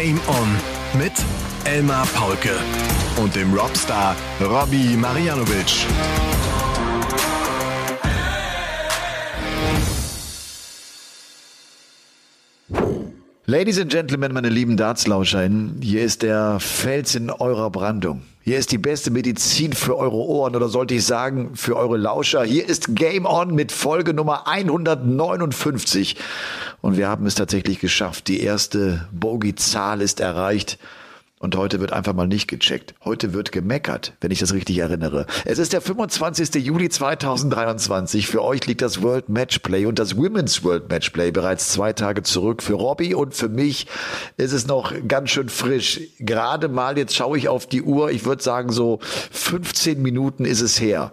Game On mit Elmar Paulke und dem Robstar Robbie Marianovic. Ladies and Gentlemen, meine lieben Dartslauscherinnen, hier ist der Fels in eurer Brandung. Hier ist die beste Medizin für eure Ohren oder sollte ich sagen für eure Lauscher. Hier ist Game On mit Folge Nummer 159 und wir haben es tatsächlich geschafft. Die erste Bogey-Zahl ist erreicht. Und heute wird einfach mal nicht gecheckt. Heute wird gemeckert, wenn ich das richtig erinnere. Es ist der 25. Juli 2023. Für euch liegt das World Matchplay und das Women's World Matchplay bereits zwei Tage zurück. Für Robbie und für mich ist es noch ganz schön frisch. Gerade mal, jetzt schaue ich auf die Uhr, ich würde sagen so 15 Minuten ist es her.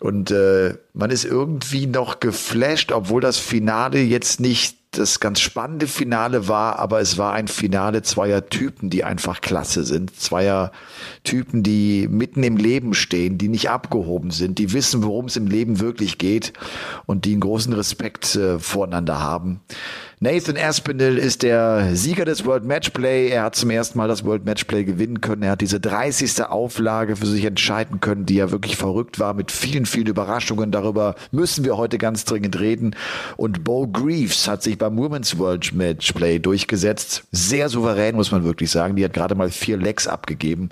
Und äh, man ist irgendwie noch geflasht, obwohl das Finale jetzt nicht das ganz spannende Finale war, aber es war ein Finale zweier Typen, die einfach klasse sind. Zweier Typen, die mitten im Leben stehen, die nicht abgehoben sind, die wissen, worum es im Leben wirklich geht und die einen großen Respekt äh, voreinander haben. Nathan Aspinall ist der Sieger des World Matchplay. Er hat zum ersten Mal das World Matchplay gewinnen können. Er hat diese 30. Auflage für sich entscheiden können, die ja wirklich verrückt war mit vielen, vielen Überraschungen. Darüber müssen wir heute ganz dringend reden. Und Bo Greaves hat sich beim Women's World Matchplay durchgesetzt. Sehr souverän, muss man wirklich sagen. Die hat gerade mal vier Lecks abgegeben.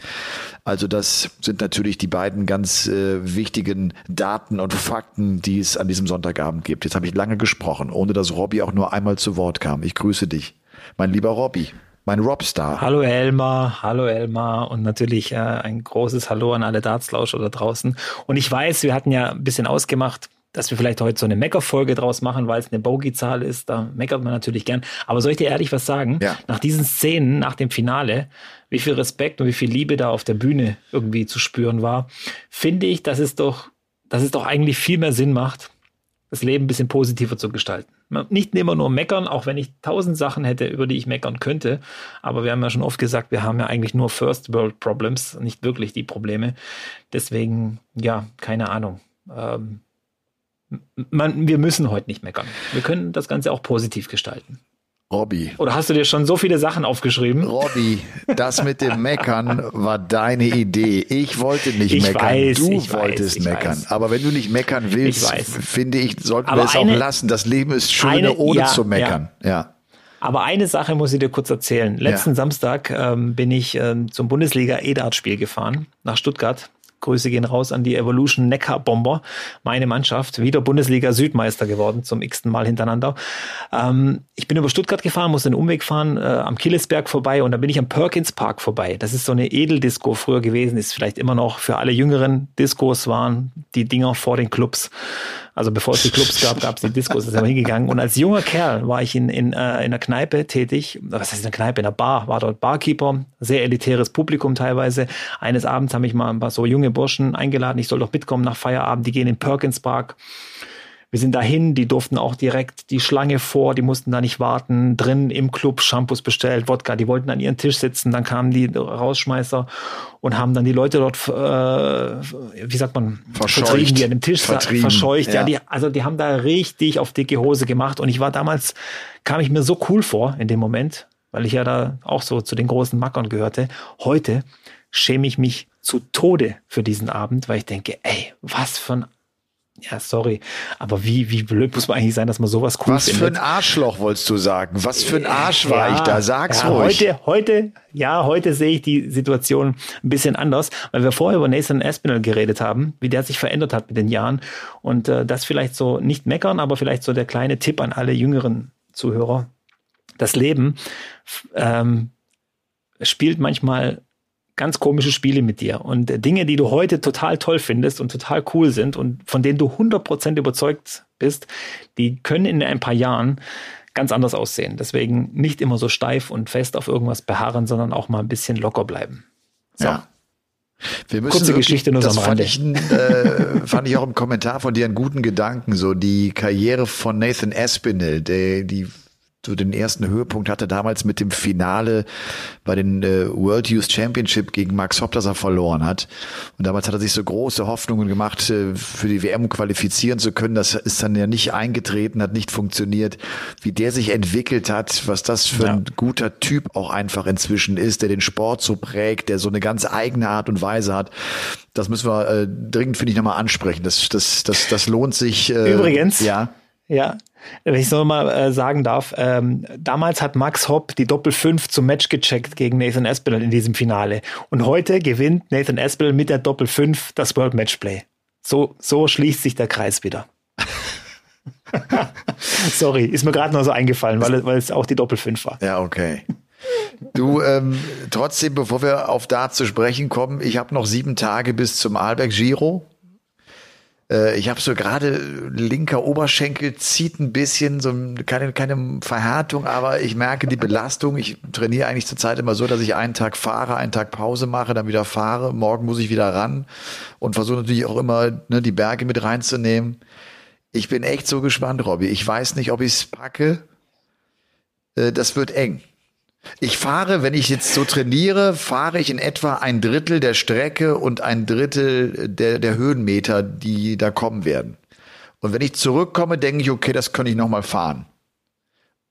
Also das sind natürlich die beiden ganz äh, wichtigen Daten und Fakten, die es an diesem Sonntagabend gibt. Jetzt habe ich lange gesprochen, ohne dass Robbie auch nur einmal zu Wort kam. Ich grüße dich, mein lieber Robbie. Mein Robstar. Hallo Elmar, hallo Elmar und natürlich äh, ein großes Hallo an alle Dartslauscher da draußen. Und ich weiß, wir hatten ja ein bisschen ausgemacht, dass wir vielleicht heute so eine Meckerfolge draus machen, weil es eine Bogey-Zahl ist. Da meckert man natürlich gern. Aber soll ich dir ehrlich was sagen? Ja. Nach diesen Szenen, nach dem Finale, wie viel Respekt und wie viel Liebe da auf der Bühne irgendwie zu spüren war, finde ich, dass es doch, dass es doch eigentlich viel mehr Sinn macht, das Leben ein bisschen positiver zu gestalten. Nicht immer nur meckern, auch wenn ich tausend Sachen hätte, über die ich meckern könnte. Aber wir haben ja schon oft gesagt, wir haben ja eigentlich nur First World Problems, nicht wirklich die Probleme. Deswegen, ja, keine Ahnung. Ähm, man, wir müssen heute nicht meckern. Wir können das Ganze auch positiv gestalten. Robby. Oder hast du dir schon so viele Sachen aufgeschrieben? Robby, das mit dem Meckern war deine Idee. Ich wollte nicht ich meckern. Weiß, du wolltest weiß, meckern. weiß. Aber wenn du nicht meckern willst, Ich finde ich, sollten Aber wir es eine- auch lassen. Das Leben ist schöner, eine- ohne ja, zu meckern. Ja. Aber eine Sache muss ich dir kurz erzählen. Letzten Ja. Samstag ähm, bin ich ähm, zum Bundesliga E-Dart-Spiel gefahren nach Stuttgart. Grüße gehen raus an die Evolution Neckar Bomber. Meine Mannschaft, wieder Bundesliga Südmeister geworden, zum x-ten Mal hintereinander. Ähm, ich bin über Stuttgart gefahren, musste einen Umweg fahren, äh, am Killesberg vorbei und dann bin ich am Perkins Park vorbei. Das ist so eine Edeldisco früher gewesen, ist vielleicht immer noch für alle jüngeren Discos waren die Dinger vor den Clubs. Also bevor es die Clubs gab, gab es die Discos, da sind wir hingegangen. Und als junger Kerl war ich in, in, äh, in einer Kneipe tätig. Was heißt in einer Kneipe? In einer Bar, war dort Barkeeper, sehr elitäres Publikum teilweise. Eines Abends haben mich mal ein paar so junge Burschen eingeladen, ich soll doch mitkommen nach Feierabend, die gehen in Perkins Park. Wir sind dahin, die durften auch direkt die Schlange vor, die mussten da nicht warten, drin im Club Shampoos bestellt, Wodka, die wollten an ihren Tisch sitzen, dann kamen die Rausschmeißer und haben dann die Leute dort, äh, wie sagt man, Verscheucht. vertrieben, die an dem Tisch Vertrieben, verscheucht. Ja. ja. die, also die haben da richtig auf dicke Hose gemacht und ich war damals, kam ich mir so cool vor in dem Moment, weil ich ja da auch so zu den großen Mackern gehörte. Heute schäme ich mich zu Tode für diesen Abend, weil ich denke, ey, was für ein ja, sorry, aber wie, wie blöd muss man eigentlich sein, dass man sowas cool Was findet? für ein Arschloch wolltest du sagen? Was für ein Arsch war ich da? Sag's ja, ruhig. Heute, heute, ja, heute sehe ich die Situation ein bisschen anders, weil wir vorher über Nathan Aspinall geredet haben, wie der sich verändert hat mit den Jahren. Und äh, das vielleicht so nicht meckern, aber vielleicht so der kleine Tipp an alle jüngeren Zuhörer. Das Leben ähm, spielt manchmal ganz komische Spiele mit dir und Dinge, die du heute total toll findest und total cool sind und von denen du 100% überzeugt bist, die können in ein paar Jahren ganz anders aussehen. Deswegen nicht immer so steif und fest auf irgendwas beharren, sondern auch mal ein bisschen locker bleiben. So. Ja. Wir müssen Kurze Geschichte nur das fand ich, äh, fand ich auch im Kommentar von dir einen guten Gedanken, so die Karriere von Nathan Aspinall, der, die so den ersten Höhepunkt hatte damals mit dem Finale bei den äh, World Youth Championship gegen Max Hopp, das er verloren hat. Und damals hat er sich so große Hoffnungen gemacht, äh, für die WM qualifizieren zu können. Das ist dann ja nicht eingetreten, hat nicht funktioniert. Wie der sich entwickelt hat, was das für ja. ein guter Typ auch einfach inzwischen ist, der den Sport so prägt, der so eine ganz eigene Art und Weise hat. Das müssen wir äh, dringend, finde ich, nochmal ansprechen. Das, das, das, das lohnt sich. Äh, Übrigens. Ja. Ja, wenn ich so mal äh, sagen darf, ähm, damals hat Max Hopp die Doppel 5 zum Match gecheckt gegen Nathan Aspinall in diesem Finale. Und heute gewinnt Nathan Aspinall mit der Doppel 5 das World Matchplay. So, so schließt sich der Kreis wieder. Sorry, ist mir gerade noch so eingefallen, weil, weil es auch die Doppel 5 war. Ja, okay. Du, ähm, trotzdem, bevor wir auf da zu sprechen kommen, ich habe noch sieben Tage bis zum Arlberg Giro. Äh, ich habe so gerade linker Oberschenkel zieht ein bisschen, so keine, keine Verhärtung, aber ich merke die Belastung. Ich trainiere eigentlich zurzeit immer so, dass ich einen Tag fahre, einen Tag Pause mache, dann wieder fahre. Morgen muss ich wieder ran und versuche natürlich auch immer ne, die Berge mit reinzunehmen. Ich bin echt so gespannt, Robby. Ich weiß nicht, ob ich es packe. Äh, das wird eng. Ich fahre, wenn ich jetzt so trainiere, fahre ich in etwa ein Drittel der Strecke und ein Drittel der, der Höhenmeter, die da kommen werden. Und wenn ich zurückkomme, denke ich, okay, das könnte ich nochmal fahren.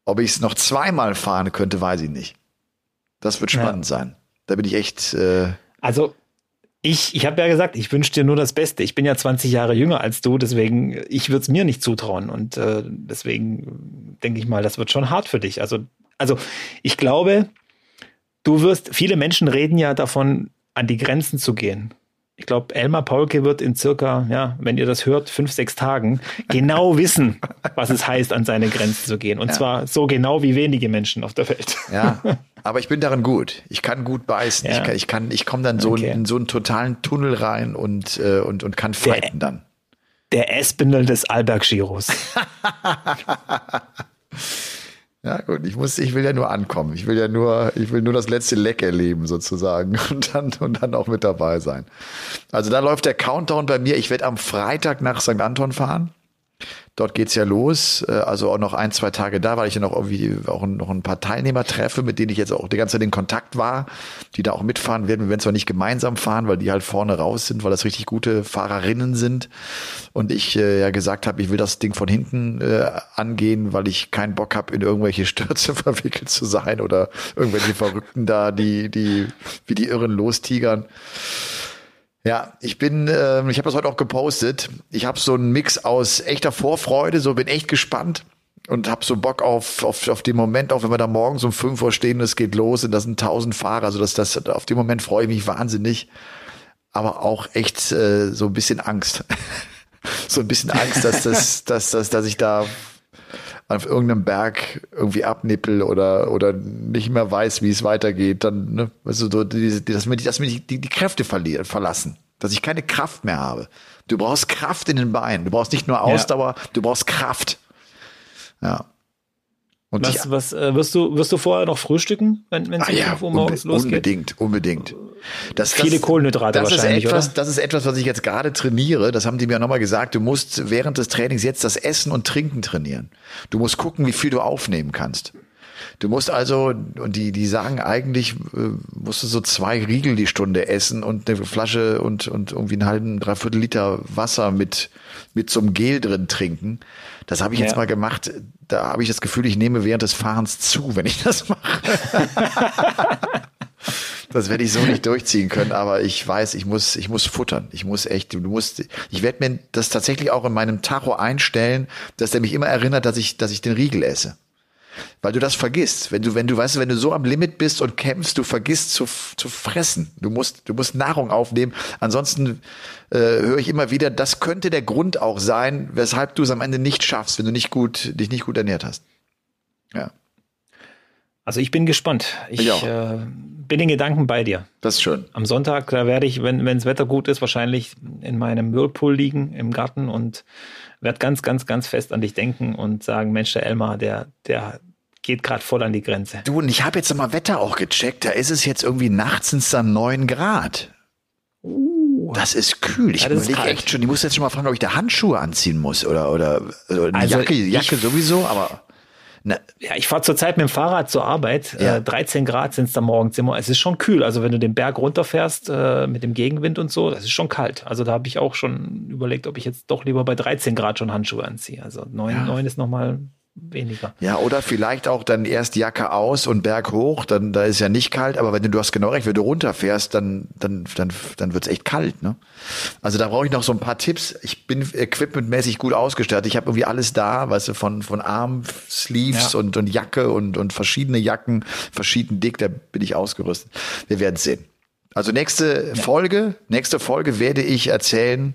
Ob ich es noch zweimal fahren könnte, weiß ich nicht. Das wird spannend ja. sein. Da bin ich echt. Äh also ich, ich habe ja gesagt, ich wünsche dir nur das Beste. Ich bin ja 20 Jahre jünger als du, deswegen ich würde es mir nicht zutrauen und äh, deswegen denke ich mal, das wird schon hart für dich. Also also ich glaube, du wirst, viele Menschen reden ja davon, an die Grenzen zu gehen. Ich glaube, Elmar Paulke wird in circa, ja, wenn ihr das hört, fünf, sechs Tagen genau wissen, was es heißt, an seine Grenzen zu gehen. Und ja. zwar so genau wie wenige Menschen auf der Welt. Ja, aber ich bin darin gut. Ich kann gut beißen. Ja. Ich kann, ich kann, ich komme dann so okay. in so einen totalen Tunnel rein und, äh, und, und kann fighten der, dann. Der Espinel des Alberg-Giros. Ja, gut, ich muss, ich will ja nur ankommen. Ich will ja nur, ich will nur das letzte Leck erleben sozusagen und dann, und dann auch mit dabei sein. Also da läuft der Countdown bei mir. Ich werde am Freitag nach St. Anton fahren. Dort geht's ja los, äh, also auch noch ein, zwei Tage da, weil ich ja noch irgendwie auch noch ein paar Teilnehmer treffe, mit denen ich jetzt auch die ganze Zeit in Kontakt war, die da auch mitfahren werden. Wir werden zwar nicht gemeinsam fahren, weil die halt vorne raus sind, weil das richtig gute Fahrerinnen sind. Und ich äh, ja gesagt habe, ich will das Ding von hinten äh, angehen, weil ich keinen Bock habe, in irgendwelche Stürze verwickelt zu sein oder irgendwelche Verrückten da, die, die wie die Irren lostigern. Ja, ich bin, äh, ich habe das heute auch gepostet. Ich habe so einen Mix aus echter Vorfreude, so bin echt gespannt und habe so Bock auf, auf, auf den Moment, auch wenn wir da morgens um fünf Uhr stehen, es geht los und das sind tausend Fahrer, also das, das, auf den Moment freue ich mich wahnsinnig, aber auch echt äh, so ein bisschen Angst. so ein bisschen Angst, dass das, dass, dass, dass ich da auf irgendeinem Berg irgendwie abnippel oder, oder nicht mehr weiß, wie es weitergeht, dann, ne, also so, die, dass mir, dass mir die, die, die Kräfte verlieren, verlassen, dass ich keine Kraft mehr habe. Du brauchst Kraft in den Beinen. Du brauchst nicht nur Ausdauer, ja. du brauchst Kraft. Ja. Und was, was äh, wirst du wirst du vorher noch frühstücken, wenn es ah, ja, morgens unbe losgeht? Unbedingt, unbedingt. Das, Viele das, Kohlenhydrate das wahrscheinlich, ist etwas, oder? Das ist etwas, was ich jetzt gerade trainiere. Das haben die mir nochmal gesagt. Du musst während des Trainings jetzt das Essen und Trinken trainieren. Du musst gucken, wie viel du aufnehmen kannst. Du musst also, und die, die sagen eigentlich, äh, musst du so zwei Riegel die Stunde essen und eine Flasche und, und irgendwie einen halben, dreiviertel Liter Wasser mit, mit so einem Gel drin trinken. Das habe ich ja. jetzt mal gemacht. Da habe ich das Gefühl, ich nehme während des Fahrens zu, wenn ich das mache. das werde ich so nicht durchziehen können, aber ich weiß, ich muss, ich muss futtern. Ich muss echt, du musst, ich werde mir das tatsächlich auch in meinem Tacho einstellen, dass der mich immer erinnert, dass ich, dass ich den Riegel esse. Weil du das vergisst. Wenn du, wenn du, weißt, wenn du so am Limit bist und kämpfst, du vergisst zu, zu fressen. Du musst, du musst Nahrung aufnehmen. Ansonsten äh, höre ich immer wieder, das könnte der Grund auch sein, weshalb du es am Ende nicht schaffst, wenn du nicht gut, dich nicht gut ernährt hast. Ja. Also ich bin gespannt. Ich, ich äh, bin in Gedanken bei dir. Das ist schön. Am Sonntag, da werde ich, wenn das Wetter gut ist, wahrscheinlich in meinem Whirlpool liegen im Garten und werde ganz, ganz, ganz fest an dich denken und sagen, Mensch, der Elmar, der, der geht gerade voll an die Grenze. Du, und ich habe jetzt mal Wetter auch gecheckt. Da ist es jetzt irgendwie nachts sind es dann neun Grad. Uh, das ist kühl. Ich ja, überlege echt schon, ich muss jetzt schon mal fragen, ob ich da Handschuhe anziehen muss oder, oder, oder eine also Jacke, Jacke sowieso, aber Na, ja, ich fahre zurzeit mit dem Fahrrad zur Arbeit. Ja. Äh, 13 Grad sind es da morgens immer. Es ist schon kühl. Also wenn du den Berg runterfährst äh, mit dem Gegenwind und so, das ist schon kalt. Also da habe ich auch schon überlegt, ob ich jetzt doch lieber bei 13 Grad schon Handschuhe anziehe. Also 9, ja. 9 ist nochmal weniger. Ja, oder vielleicht auch dann erst Jacke aus und Berg hoch, dann da ist ja nicht kalt, aber wenn du, du hast genau recht, wenn du runterfährst, dann dann dann dann wird's echt kalt, ne? Also da brauche ich noch so ein paar Tipps. Ich bin equipmentmäßig gut ausgestattet. Ich habe irgendwie alles da, weißt du, von von Armsleeves ja. und und Jacke und und verschiedene Jacken, verschieden dick, da bin ich ausgerüstet. Wir werden sehen. Also nächste ja. Folge, nächste Folge werde ich erzählen,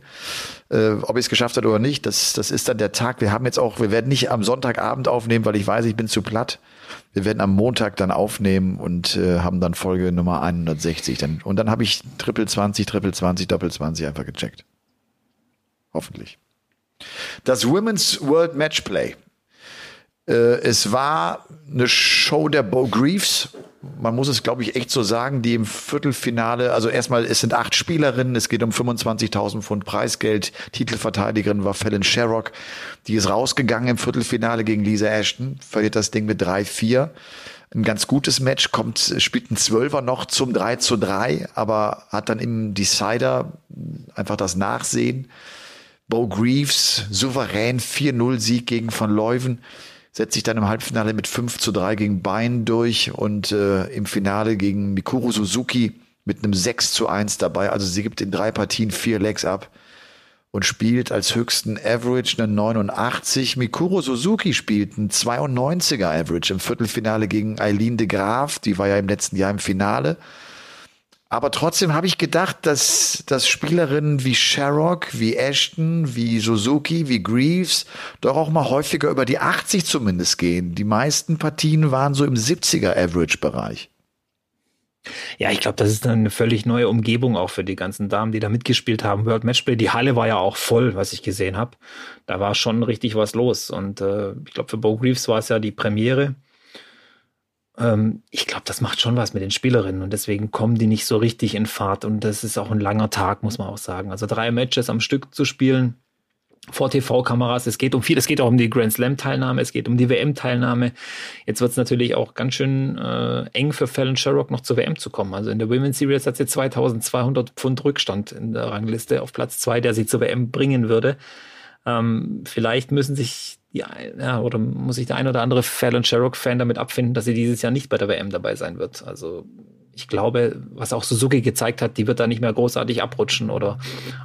äh, ob ich es geschafft habe oder nicht. Das, das ist dann der Tag. Wir haben jetzt auch, wir werden nicht am Sonntagabend aufnehmen, weil ich weiß, ich bin zu platt. Wir werden am Montag dann aufnehmen und äh, haben dann Folge Nummer 160. Dann, und dann habe ich Triple 20, Triple 20, Doppel 20 einfach gecheckt. Hoffentlich. Das Women's World Matchplay. Äh, es war eine Show der Bo Greaves man muss es, glaube ich, echt so sagen, die im Viertelfinale, also erstmal, es sind acht Spielerinnen, es geht um 25.000 Pfund Preisgeld. Titelverteidigerin war Fallon Sherrock. Die ist rausgegangen im Viertelfinale gegen Lisa Ashton, verliert das Ding mit 3-4. Ein ganz gutes Match, kommt, spielt ein Zwölfer noch zum 3 zu 3, aber hat dann im Decider einfach das Nachsehen. Bo Greaves, souverän 4-0 Sieg gegen Van Leuven setzt sich dann im Halbfinale mit 5 zu 3 gegen Bein durch und äh, im Finale gegen Mikuru Suzuki mit einem 6 zu 1 dabei. Also sie gibt in drei Partien vier Legs ab und spielt als höchsten Average eine 89. Mikuro Suzuki spielt einen 92er Average im Viertelfinale gegen Eileen de Graaf. Die war ja im letzten Jahr im Finale. Aber trotzdem habe ich gedacht, dass, dass Spielerinnen wie Sherrock, wie Ashton, wie Suzuki, wie Greaves doch auch mal häufiger über die 80 zumindest gehen. Die meisten Partien waren so im 70er Average-Bereich. Ja, ich glaube, das ist eine völlig neue Umgebung auch für die ganzen Damen, die da mitgespielt haben. World Matchplay, die Halle war ja auch voll, was ich gesehen habe. Da war schon richtig was los. Und äh, ich glaube, für Bo Greaves war es ja die Premiere ähm, ich glaube, das macht schon was mit den Spielerinnen und deswegen kommen die nicht so richtig in Fahrt und das ist auch ein langer Tag, muss man auch sagen. Also drei Matches am Stück zu spielen vor TV-Kameras. Es geht um viel, es geht auch um die Grand Slam-Teilnahme, es geht um die WM-Teilnahme. Jetzt wird es natürlich auch ganz schön äh, eng für Fallon Sherrock noch zur WM zu kommen. Also in der Women's Series hat sie 2200 Pfund Rückstand in der Rangliste auf Platz zwei, der sie zur WM bringen würde. Ähm, vielleicht müssen sich ja, ja, oder muss sich der ein oder andere Fallon Sherrock-Fan damit abfinden, dass sie dieses Jahr nicht bei der WM dabei sein wird. Also ich glaube, was auch Suzuki gezeigt hat, die wird da nicht mehr großartig abrutschen oder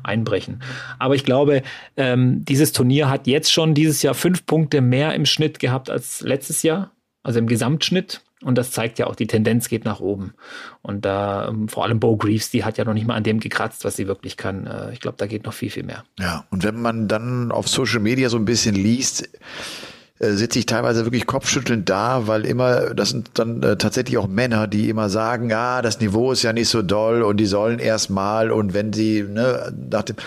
einbrechen. Aber ich glaube, ähm, dieses Turnier hat jetzt schon dieses Jahr fünf Punkte mehr im Schnitt gehabt als letztes Jahr, also im Gesamtschnitt. Und das zeigt ja auch, die Tendenz geht nach oben. Und da, ähm, vor allem Bo Greaves, die hat ja noch nicht mal an dem gekratzt, was sie wirklich kann. Äh, ich glaube, da geht noch viel, viel mehr. Ja, und wenn man dann auf Social Media so ein bisschen liest, äh, sitze ich teilweise wirklich kopfschüttelnd da, weil immer, das sind dann äh, tatsächlich auch Männer, die immer sagen, ah, das Niveau ist ja nicht so doll und die sollen erst mal und wenn sie, ne, nach dem,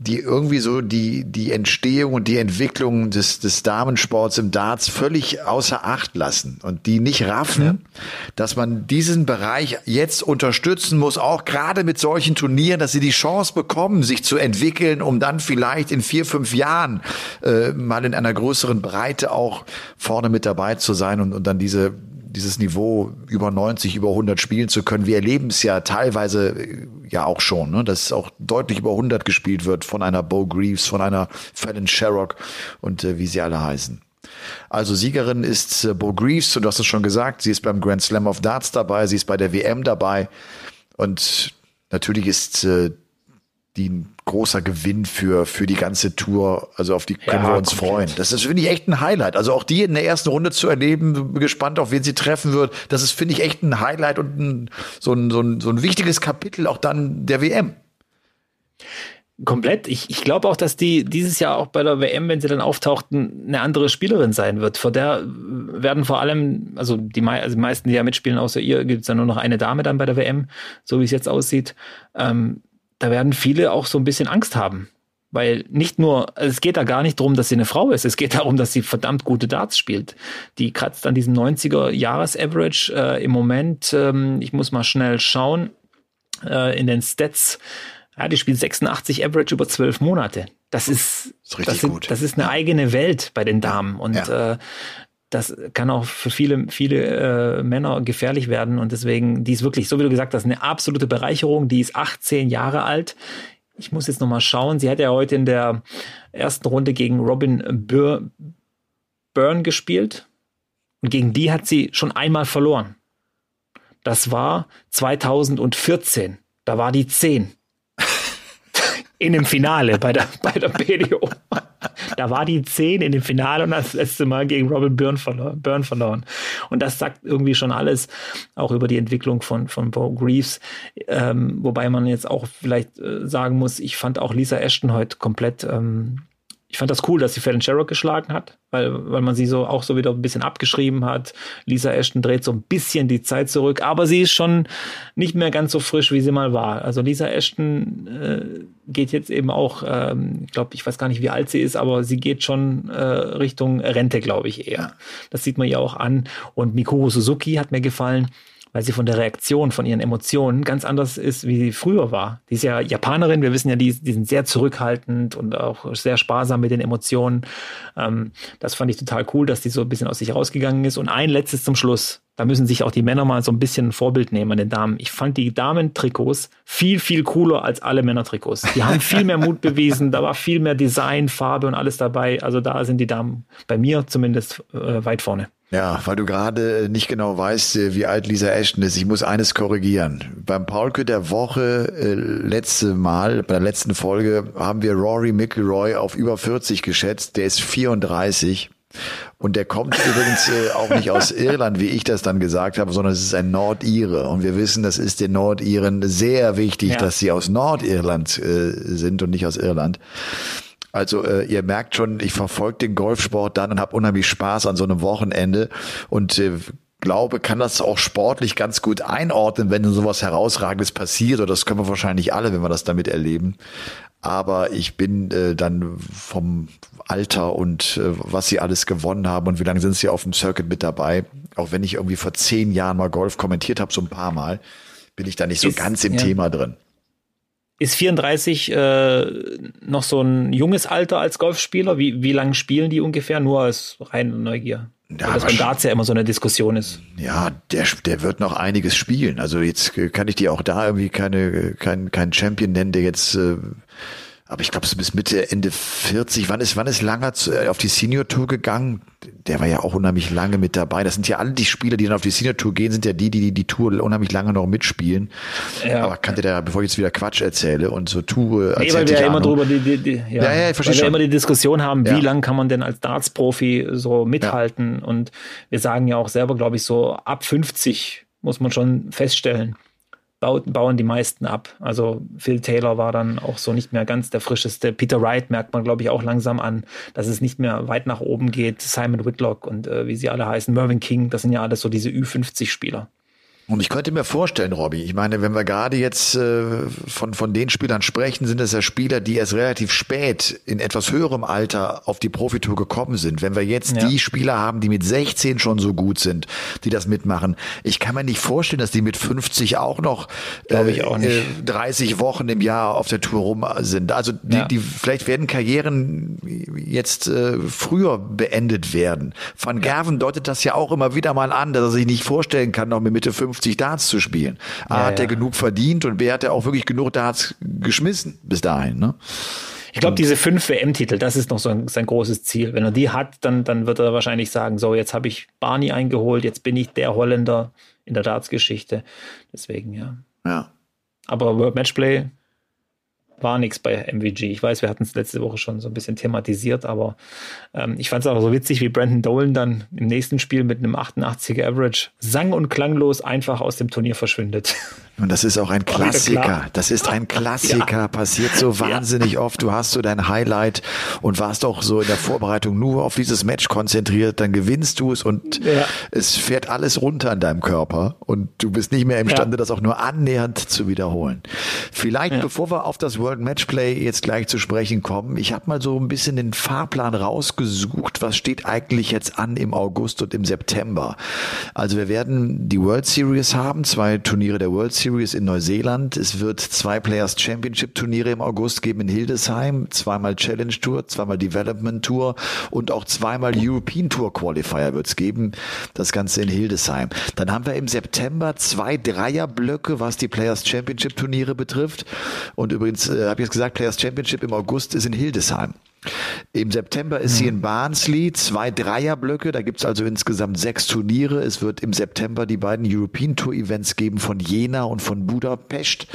die irgendwie so die, die Entstehung und die Entwicklung des, des Damensports im Darts völlig außer Acht lassen und die nicht raffen, ja. dass man diesen Bereich jetzt unterstützen muss, auch gerade mit solchen Turnieren, dass sie die Chance bekommen, sich zu entwickeln, um dann vielleicht in vier, fünf Jahren äh, mal in einer größeren Breite auch vorne mit dabei zu sein und, und dann diese dieses Niveau über 90, über 100 spielen zu können. Wir erleben es ja teilweise äh, ja auch schon, ne? dass auch deutlich über 100 gespielt wird von einer Bo Greaves, von einer Fallon Sherrock und äh, wie sie alle heißen. Also Siegerin ist äh, Bo Greaves und du hast es schon gesagt, sie ist beim Grand Slam of Darts dabei, sie ist bei der WM dabei und natürlich ist äh, die großer Gewinn für, für die ganze Tour. Also auf die können ja, wir uns komplett. freuen. Das ist, finde ich, echt ein Highlight. Also auch die in der ersten Runde zu erleben, gespannt, auf wen sie treffen wird. Das ist, finde ich, echt ein Highlight und ein, so, ein, so, ein, so ein wichtiges Kapitel auch dann der WM. Komplett. Ich, ich glaube auch, dass die dieses Jahr auch bei der WM, wenn sie dann auftaucht, eine andere Spielerin sein wird. Vor der werden vor allem, also die, also die meisten, die ja mitspielen, außer ihr, gibt es ja nur noch eine Dame dann bei der WM, so wie es jetzt aussieht. Ähm, da werden viele auch so ein bisschen Angst haben. Weil nicht nur, also es geht da gar nicht darum, dass sie eine Frau ist, es geht darum, dass sie verdammt gute Darts spielt. Die kratzt an diesem 90er-Jahres-Average äh, im Moment, ähm, ich muss mal schnell schauen, äh, in den Stats, ja, die spielt 86 Average über zwölf Monate. Das ist, das ist, das, sind, das ist eine eigene Welt bei den Damen. Und ja. äh, das kann auch für viele, viele äh, Männer gefährlich werden. Und deswegen, die ist wirklich, so wie du gesagt hast, eine absolute Bereicherung. Die ist 18 Jahre alt. Ich muss jetzt nochmal schauen. Sie hat ja heute in der ersten Runde gegen Robin Bur Byrne gespielt. Und gegen die hat sie schon einmal verloren. Das war 2014. Da war die 10 in dem Finale bei der, bei der BDO. Da war die 10 in dem Finale und das letzte Mal gegen Robin Byrne verloren. Byrne verloren. Und das sagt irgendwie schon alles auch über die Entwicklung von, von Bo Greaves. Ähm, wobei man jetzt auch vielleicht äh, sagen muss, ich fand auch Lisa Ashton heute komplett ähm, ich fand das cool, dass sie Fallon Sherrock geschlagen hat, weil, weil man sie so auch so wieder ein bisschen abgeschrieben hat. Lisa Ashton dreht so ein bisschen die Zeit zurück, aber sie ist schon nicht mehr ganz so frisch, wie sie mal war. Also Lisa Ashton äh, geht jetzt eben auch, ähm, ich glaube, ich weiß gar nicht, wie alt sie ist, aber sie geht schon äh, Richtung Rente, glaube ich eher. Das sieht man ihr auch an. Und Mikuru Suzuki hat mir gefallen weil sie von der Reaktion, von ihren Emotionen ganz anders ist, wie sie früher war. Die ist ja Japanerin, wir wissen ja, die, die sind sehr zurückhaltend und auch sehr sparsam mit den Emotionen. Ähm, das fand ich total cool, dass die so ein bisschen aus sich rausgegangen ist. Und ein letztes zum Schluss. Da müssen sich auch die Männer mal so ein bisschen ein Vorbild nehmen an den Damen. Ich fand die Damentrikots viel, viel cooler als alle Männertrikots. Die haben viel mehr Mut bewiesen, da war viel mehr Design, Farbe und alles dabei. Also da sind die Damen bei mir zumindest äh, weit vorne. Ja, weil du gerade äh, nicht genau weißt, äh, wie alt Lisa Ashton ist. Ich muss eines korrigieren. Beim Paulke der Woche äh, letzte Mal, bei der letzten Folge, haben wir Rory McIlroy auf über 40 geschätzt. Der ist 34. Und der kommt übrigens äh, auch nicht aus Irland, wie ich das dann gesagt habe, sondern es ist ein Nordire. Und wir wissen, das ist den Nordiren sehr wichtig, ja. dass sie aus Nordirland äh, sind und nicht aus Irland. Also äh, ihr merkt schon, ich verfolge den Golfsport dann und habe unheimlich Spaß an so einem Wochenende und äh, glaube, kann das auch sportlich ganz gut einordnen, wenn sowas herausragendes passiert. Oder das können wir wahrscheinlich alle, wenn wir das damit erleben. Aber ich bin äh, dann vom Alter und äh, was sie alles gewonnen haben und wie lange sind sie auf dem Circuit mit dabei. Auch wenn ich irgendwie vor zehn Jahren mal Golf kommentiert habe, so ein paar Mal, bin ich da nicht so Ist, ganz im ja. Thema drin. Ist 34 äh, noch so ein junges Alter als Golfspieler? Wie, wie lange spielen die ungefähr? Nur als reine Neugier. Ja, Weil das beim Darts ja immer so eine Diskussion ist. Ja, der, der wird noch einiges spielen. Also jetzt kann ich dir auch da irgendwie keine, kein, kein Champion nennen, der jetzt äh, aber ich glaube, so bis Mitte, Ende 40. Wann ist, wann ist Langer zu, äh, auf die Senior Tour gegangen? Der war ja auch unheimlich lange mit dabei. Das sind ja alle die Spieler, die dann auf die Senior Tour gehen, sind ja die, die die, die Tour unheimlich lange noch mitspielen. Ja. Aber kannte der, bevor ich jetzt wieder Quatsch erzähle und so tue, als nee, weil wir ja immer drüber die, die, die ja, ja, ja, ich verstehe weil wir immer die Diskussion haben, wie ja. lang kann man denn als Darts-Profi so mithalten? Ja. Und wir sagen ja auch selber, glaube ich, so ab 50 muss man schon feststellen bauen die meisten ab. Also Phil Taylor war dann auch so nicht mehr ganz der frischeste. Peter Wright merkt man, glaube ich, auch langsam an, dass es nicht mehr weit nach oben geht. Simon Whitlock und äh, wie sie alle heißen, Mervyn King, das sind ja alles so diese Ü50-Spieler. Und ich könnte mir vorstellen, Robby, ich meine, wenn wir gerade jetzt äh, von, von den Spielern sprechen, sind es ja Spieler, die erst relativ spät in etwas höherem Alter auf die Profitour gekommen sind. Wenn wir jetzt ja. die Spieler haben, die mit 16 schon so gut sind, die das mitmachen, ich kann mir nicht vorstellen, dass die mit 50 auch noch, äh, ich auch nicht. Äh, 30 Wochen im Jahr auf der Tour rum sind. Also die, ja. die vielleicht werden Karrieren jetzt äh, früher beendet werden. Van Gerven deutet das ja auch immer wieder mal an, dass er sich nicht vorstellen kann, noch mit Mitte 50 50 Darts zu spielen. A, ja, hat er genug verdient und B, hat er auch wirklich genug Darts geschmissen bis dahin. Ne? Ich glaube, diese fünf WM-Titel, das ist noch so ein, sein großes Ziel. Wenn er die hat, dann, dann wird er wahrscheinlich sagen, so, jetzt habe ich Barney eingeholt, jetzt bin ich der Holländer in der Darts-Geschichte. Deswegen, ja. Ja. Aber World Matchplay war nichts bei MVG. Ich weiß, wir hatten es letzte Woche schon so ein bisschen thematisiert, aber ähm, ich fand es auch so witzig, wie Brandon Dolan dann im nächsten Spiel mit einem 88er Average sang- und klanglos einfach aus dem Turnier verschwindet. Und das ist auch ein Klassiker. Das ist ein Klassiker. Ja. Passiert so wahnsinnig ja. oft. Du hast so dein Highlight und warst auch so in der Vorbereitung nur auf dieses Match konzentriert. Dann gewinnst du es und ja. es fährt alles runter in deinem Körper und du bist nicht mehr imstande, das auch nur annähernd zu wiederholen. Vielleicht, bevor wir auf das World World Matchplay jetzt gleich zu sprechen kommen. Ich habe mal so ein bisschen den Fahrplan rausgesucht. Was steht eigentlich jetzt an im August und im September? Also wir werden die World Series haben, zwei Turniere der World Series in Neuseeland. Es wird zwei Players Championship Turniere im August geben in Hildesheim, zweimal Challenge Tour, zweimal Development Tour und auch zweimal European Tour Qualifier wird's geben. Das Ganze in Hildesheim. Dann haben wir im September zwei Dreierblöcke, was die Players Championship Turniere betrifft. Und übrigens äh, habe ich jetzt gesagt, Players Championship im August ist in Hildesheim. Im September ist sie in Barnsley, zwei Dreierblöcke, da gibt's also insgesamt sechs Turniere. Es wird im September die beiden European Tour Events geben von Jena und von Budapest.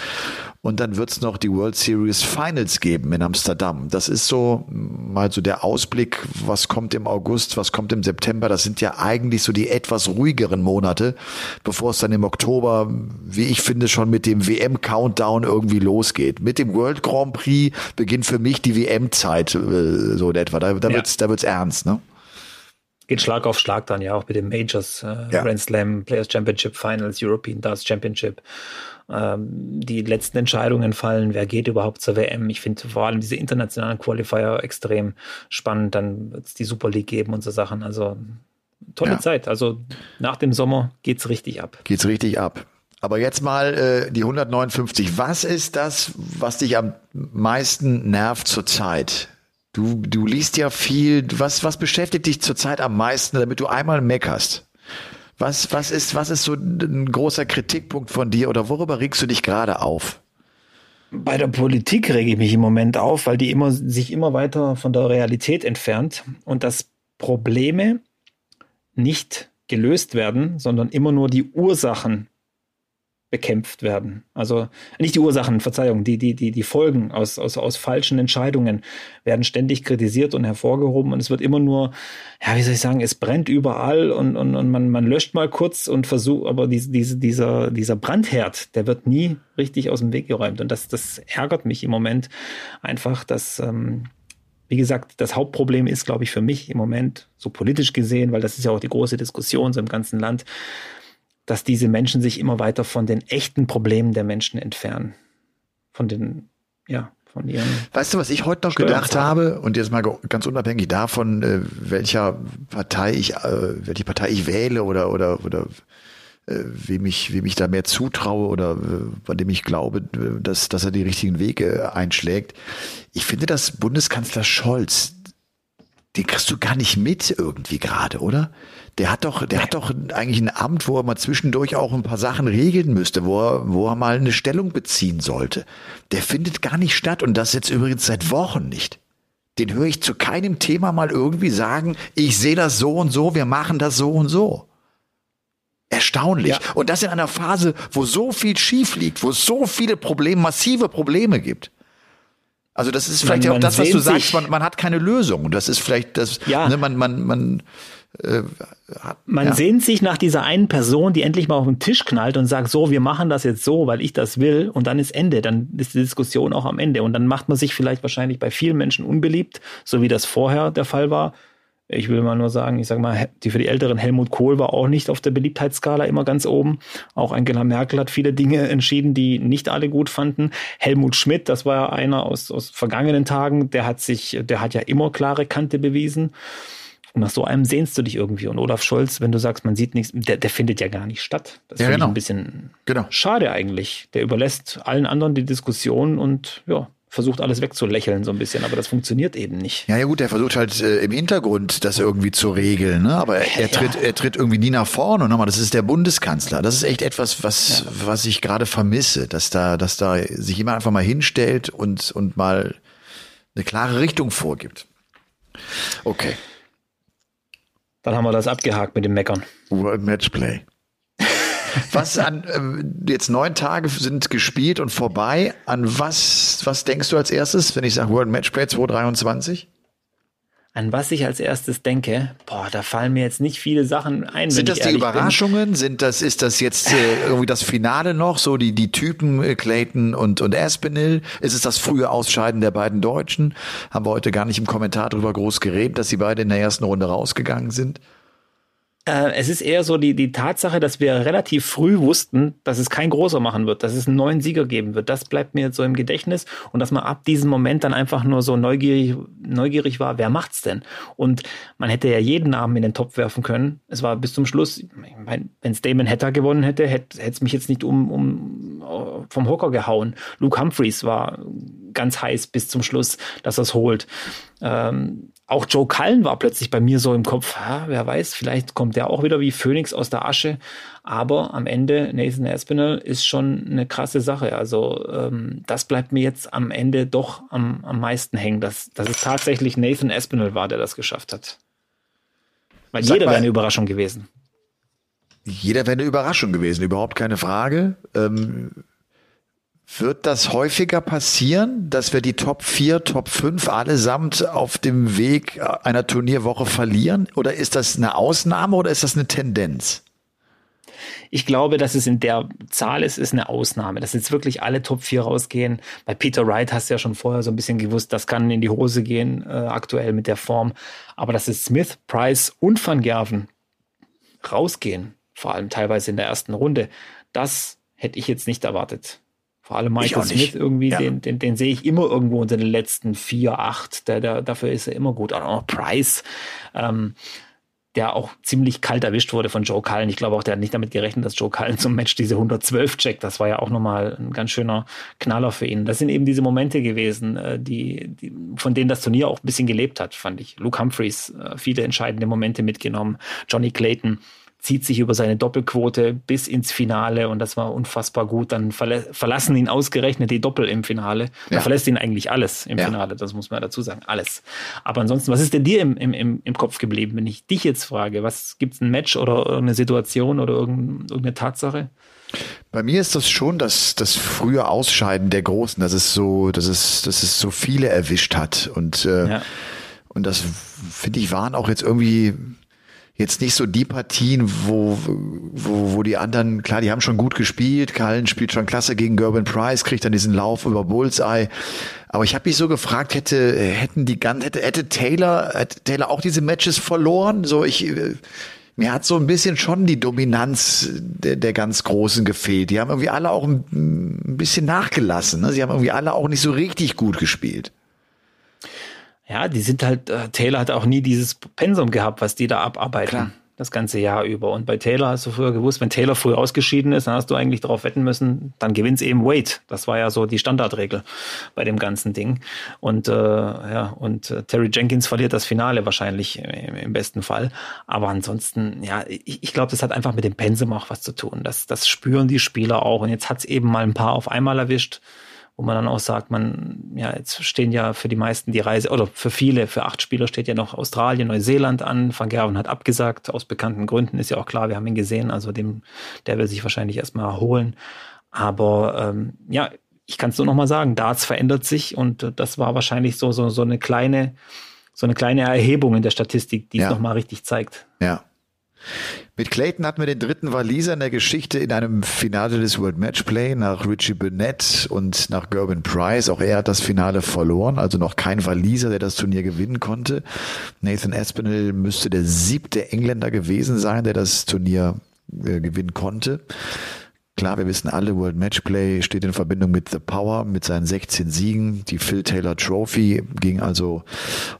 Und dann wird's noch die World Series Finals geben in Amsterdam. Das ist so mal so der Ausblick, was kommt im August, was kommt im September. Das sind ja eigentlich so die etwas ruhigeren Monate, bevor es dann im Oktober, wie ich finde, schon mit dem WM-Countdown irgendwie losgeht. Mit dem World Grand Prix beginnt für mich die WM-Zeit äh, so in etwa. Da, da ja. wird's, da wird's ernst, ne? Geht Schlag auf Schlag dann ja auch mit den Majors, äh, ja. Grand Slam, Players Championship Finals, European Darts Championship. Ähm, die letzten Entscheidungen fallen, wer geht überhaupt zur WM. Ich finde vor allem diese internationalen Qualifier extrem spannend. Dann wird es die Super League geben und so Sachen. Also tolle ja. Zeit. Also nach dem Sommer geht's richtig ab. Geht's richtig ab. Aber jetzt mal äh, die 159. Was ist das, was dich am meisten nervt zurzeit? Du, du liest ja viel. Was, was beschäftigt dich zurzeit am meisten, damit du einmal meckerst? Was, was ist, was ist so ein großer Kritikpunkt von dir oder worüber regst du dich gerade auf? Bei der Politik rege ich mich im Moment auf, weil die immer, sich immer weiter von der Realität entfernt und dass Probleme nicht gelöst werden, sondern immer nur die Ursachen bekämpft werden. Also nicht die Ursachen, Verzeihung, die, die, die, die Folgen aus, aus, aus falschen Entscheidungen werden ständig kritisiert und hervorgehoben und es wird immer nur, ja, wie soll ich sagen, es brennt überall und, und, und man, man löscht mal kurz und versucht, aber diese, diese, dieser, dieser Brandherd, der wird nie richtig aus dem Weg geräumt. Und das, das ärgert mich im Moment einfach, dass, ähm, wie gesagt, das Hauptproblem ist, glaube ich, für mich im Moment, so politisch gesehen, weil das ist ja auch die große Diskussion so im ganzen Land, dass diese Menschen sich immer weiter von den echten Problemen der Menschen entfernen. Von den, ja, von ihren. Weißt du, was ich heute noch gedacht habe? Und jetzt mal ganz unabhängig davon, äh, welcher Partei ich, äh, welche Partei ich wähle oder, oder, oder, äh, wem ich, wem ich da mehr zutraue oder bei dem ich glaube, dass, dass er die richtigen Wege einschlägt. Ich finde, dass Bundeskanzler Scholz, den kriegst du gar nicht mit irgendwie gerade, oder? Der hat doch, der hat doch eigentlich ein Amt, wo er mal zwischendurch auch ein paar Sachen regeln müsste, wo er, wo er mal eine Stellung beziehen sollte. Der findet gar nicht statt und das jetzt übrigens seit Wochen nicht. Den höre ich zu keinem Thema mal irgendwie sagen, ich sehe das so und so, wir machen das so und so. Erstaunlich. Ja. Und das in einer Phase, wo so viel schief liegt, wo es so viele Probleme, massive Probleme gibt. Also das ist vielleicht man, ja auch das, was du sagst, man, man hat keine Lösung. Das ist vielleicht das, ja. ne, man, man, man, äh, man ja. sehnt sich nach dieser einen Person, die endlich mal auf den Tisch knallt und sagt, so, wir machen das jetzt so, weil ich das will, und dann ist Ende, dann ist die Diskussion auch am Ende. Und dann macht man sich vielleicht wahrscheinlich bei vielen Menschen unbeliebt, so wie das vorher der Fall war. Ich will mal nur sagen, ich sag mal, die für die Älteren Helmut Kohl war auch nicht auf der Beliebtheitsskala immer ganz oben. Auch Angela Merkel hat viele Dinge entschieden, die nicht alle gut fanden. Helmut Schmidt, das war ja einer aus, aus vergangenen Tagen, der hat sich, der hat ja immer klare Kante bewiesen. Und nach so einem sehnst du dich irgendwie. Und Olaf Scholz, wenn du sagst, man sieht nichts, der, der findet ja gar nicht statt. Das ja, finde genau. ich ein bisschen genau. schade eigentlich. Der überlässt allen anderen die Diskussion und ja, versucht alles wegzulächeln so ein bisschen, aber das funktioniert eben nicht. Ja, ja gut, er versucht halt äh, im Hintergrund das irgendwie zu regeln, ne? aber er, er tritt, ja. er tritt irgendwie nie nach vorne und nochmal, das ist der Bundeskanzler. Das ist echt etwas, was, ja. was ich gerade vermisse, dass da, dass da sich jemand einfach mal hinstellt und, und mal eine klare Richtung vorgibt. Okay. Dann haben wir das abgehakt mit dem Meckern. World Matchplay. Was an äh, jetzt neun Tage sind gespielt und vorbei. An was, was denkst du als erstes, wenn ich sage World Matchplay 2023? An was ich als erstes denke, boah, da fallen mir jetzt nicht viele Sachen ein. Sind das die Überraschungen? Bin. Sind das, ist das jetzt äh, irgendwie das Finale noch? So die, die Typen äh, Clayton und, und Aspinall? Ist es das frühe Ausscheiden der beiden Deutschen? Haben wir heute gar nicht im Kommentar drüber groß geredet, dass sie beide in der ersten Runde rausgegangen sind? Äh, es ist eher so die, die Tatsache, dass wir relativ früh wussten, dass es kein großer machen wird, dass es einen neuen Sieger geben wird. Das bleibt mir jetzt so im Gedächtnis und dass man ab diesem Moment dann einfach nur so neugierig, neugierig war, wer macht's denn? Und man hätte ja jeden Namen in den Topf werfen können. Es war bis zum Schluss, ich mein, wenn Damon Hatter gewonnen hätte, hätte es mich jetzt nicht um, um vom Hocker gehauen. Luke Humphreys war ganz heiß bis zum Schluss, dass er es holt. Ähm, auch Joe Cullen war plötzlich bei mir so im Kopf, ha, wer weiß, vielleicht kommt der auch wieder wie Phoenix aus der Asche. Aber am Ende, Nathan Aspinall ist schon eine krasse Sache. Also ähm, das bleibt mir jetzt am Ende doch am, am meisten hängen, dass, dass es tatsächlich Nathan Aspinall war, der das geschafft hat. Weil Sag jeder wäre eine Überraschung gewesen. Jeder wäre eine Überraschung gewesen, überhaupt keine Frage. Ähm, wird das häufiger passieren, dass wir die Top 4, Top 5 allesamt auf dem Weg einer Turnierwoche verlieren? Oder ist das eine Ausnahme oder ist das eine Tendenz? Ich glaube, dass es in der Zahl ist, ist eine Ausnahme, dass jetzt wirklich alle Top 4 rausgehen. Bei Peter Wright hast du ja schon vorher so ein bisschen gewusst, das kann in die Hose gehen, äh, aktuell mit der Form. Aber dass es Smith, Price und Van Gerven rausgehen, vor allem teilweise in der ersten Runde, das hätte ich jetzt nicht erwartet. Vor allem Michael Smith irgendwie, ja. den, den, den sehe ich immer irgendwo unter den letzten vier, acht. Der, der, dafür ist er immer gut. Auch noch Price, ähm, der auch ziemlich kalt erwischt wurde von Joe Cullen. Ich glaube auch, der hat nicht damit gerechnet, dass Joe Cullen zum Match diese 112 checkt. Das war ja auch nochmal ein ganz schöner Knaller für ihn. Das sind eben diese Momente gewesen, äh, die, die, von denen das Turnier auch ein bisschen gelebt hat, fand ich. Luke Humphreys, äh, viele entscheidende Momente mitgenommen. Johnny Clayton, zieht sich über seine Doppelquote bis ins Finale und das war unfassbar gut. Dann verla verlassen ihn ausgerechnet die Doppel im Finale. Da ja. verlässt ihn eigentlich alles im ja. Finale, das muss man dazu sagen, alles. Aber ansonsten, was ist denn dir im, im, im Kopf geblieben, wenn ich dich jetzt frage? Was gibt es ein Match oder irgendeine Situation oder irgendeine Tatsache? Bei mir ist das schon das, das frühe Ausscheiden der Großen, dass es so, dass es, dass es so viele erwischt hat. Und, äh, ja. und das, finde ich, waren auch jetzt irgendwie jetzt nicht so die Partien, wo, wo, wo die anderen, klar, die haben schon gut gespielt. Cullen spielt schon klasse gegen Gerben Price, kriegt dann diesen Lauf über Bullseye. Aber ich habe mich so gefragt, hätte, hätten die ganz, hätte, hätte Taylor, hätte Taylor auch diese Matches verloren? So, ich, mir hat so ein bisschen schon die Dominanz der, der ganz Großen gefehlt. Die haben irgendwie alle auch ein, ein bisschen nachgelassen. Ne? Sie haben irgendwie alle auch nicht so richtig gut gespielt ja, die sind halt, äh, Taylor hat auch nie dieses Pensum gehabt, was die da abarbeiten. Klar. Das ganze Jahr über. Und bei Taylor hast du früher gewusst, wenn Taylor früh ausgeschieden ist, dann hast du eigentlich darauf wetten müssen, dann gewinnt eben Wade. Das war ja so die Standardregel bei dem ganzen Ding. Und äh, ja, und äh, Terry Jenkins verliert das Finale wahrscheinlich im, im besten Fall. Aber ansonsten, ja, ich, ich glaube, das hat einfach mit dem Pensum auch was zu tun. Das, das spüren die Spieler auch. Und jetzt hat es eben mal ein paar auf einmal erwischt wo man dann auch sagt, man, ja, jetzt stehen ja für die meisten die Reise, oder für viele, für acht Spieler steht ja noch Australien, Neuseeland an. Van Gerven hat abgesagt, aus bekannten Gründen, ist ja auch klar, wir haben ihn gesehen, also dem, der will sich wahrscheinlich erstmal erholen. Aber ähm, ja, ich kann es nur noch mal sagen, Darts verändert sich und das war wahrscheinlich so, so, so eine kleine, so eine kleine Erhebung in der Statistik, die ja. es noch mal richtig zeigt. Ja. Mit Clayton hatten wir den dritten Waliser in der Geschichte in einem Finale des World Matchplay nach Richie Burnett und nach Gerben Price. Auch er hat das Finale verloren, also noch kein Waliser, der das Turnier gewinnen konnte. Nathan Aspinall müsste der siebte Engländer gewesen sein, der das Turnier äh, gewinnen konnte. Klar, wir wissen alle, World Matchplay steht in Verbindung mit The Power, mit seinen 16 Siegen. Die Phil Taylor Trophy ging also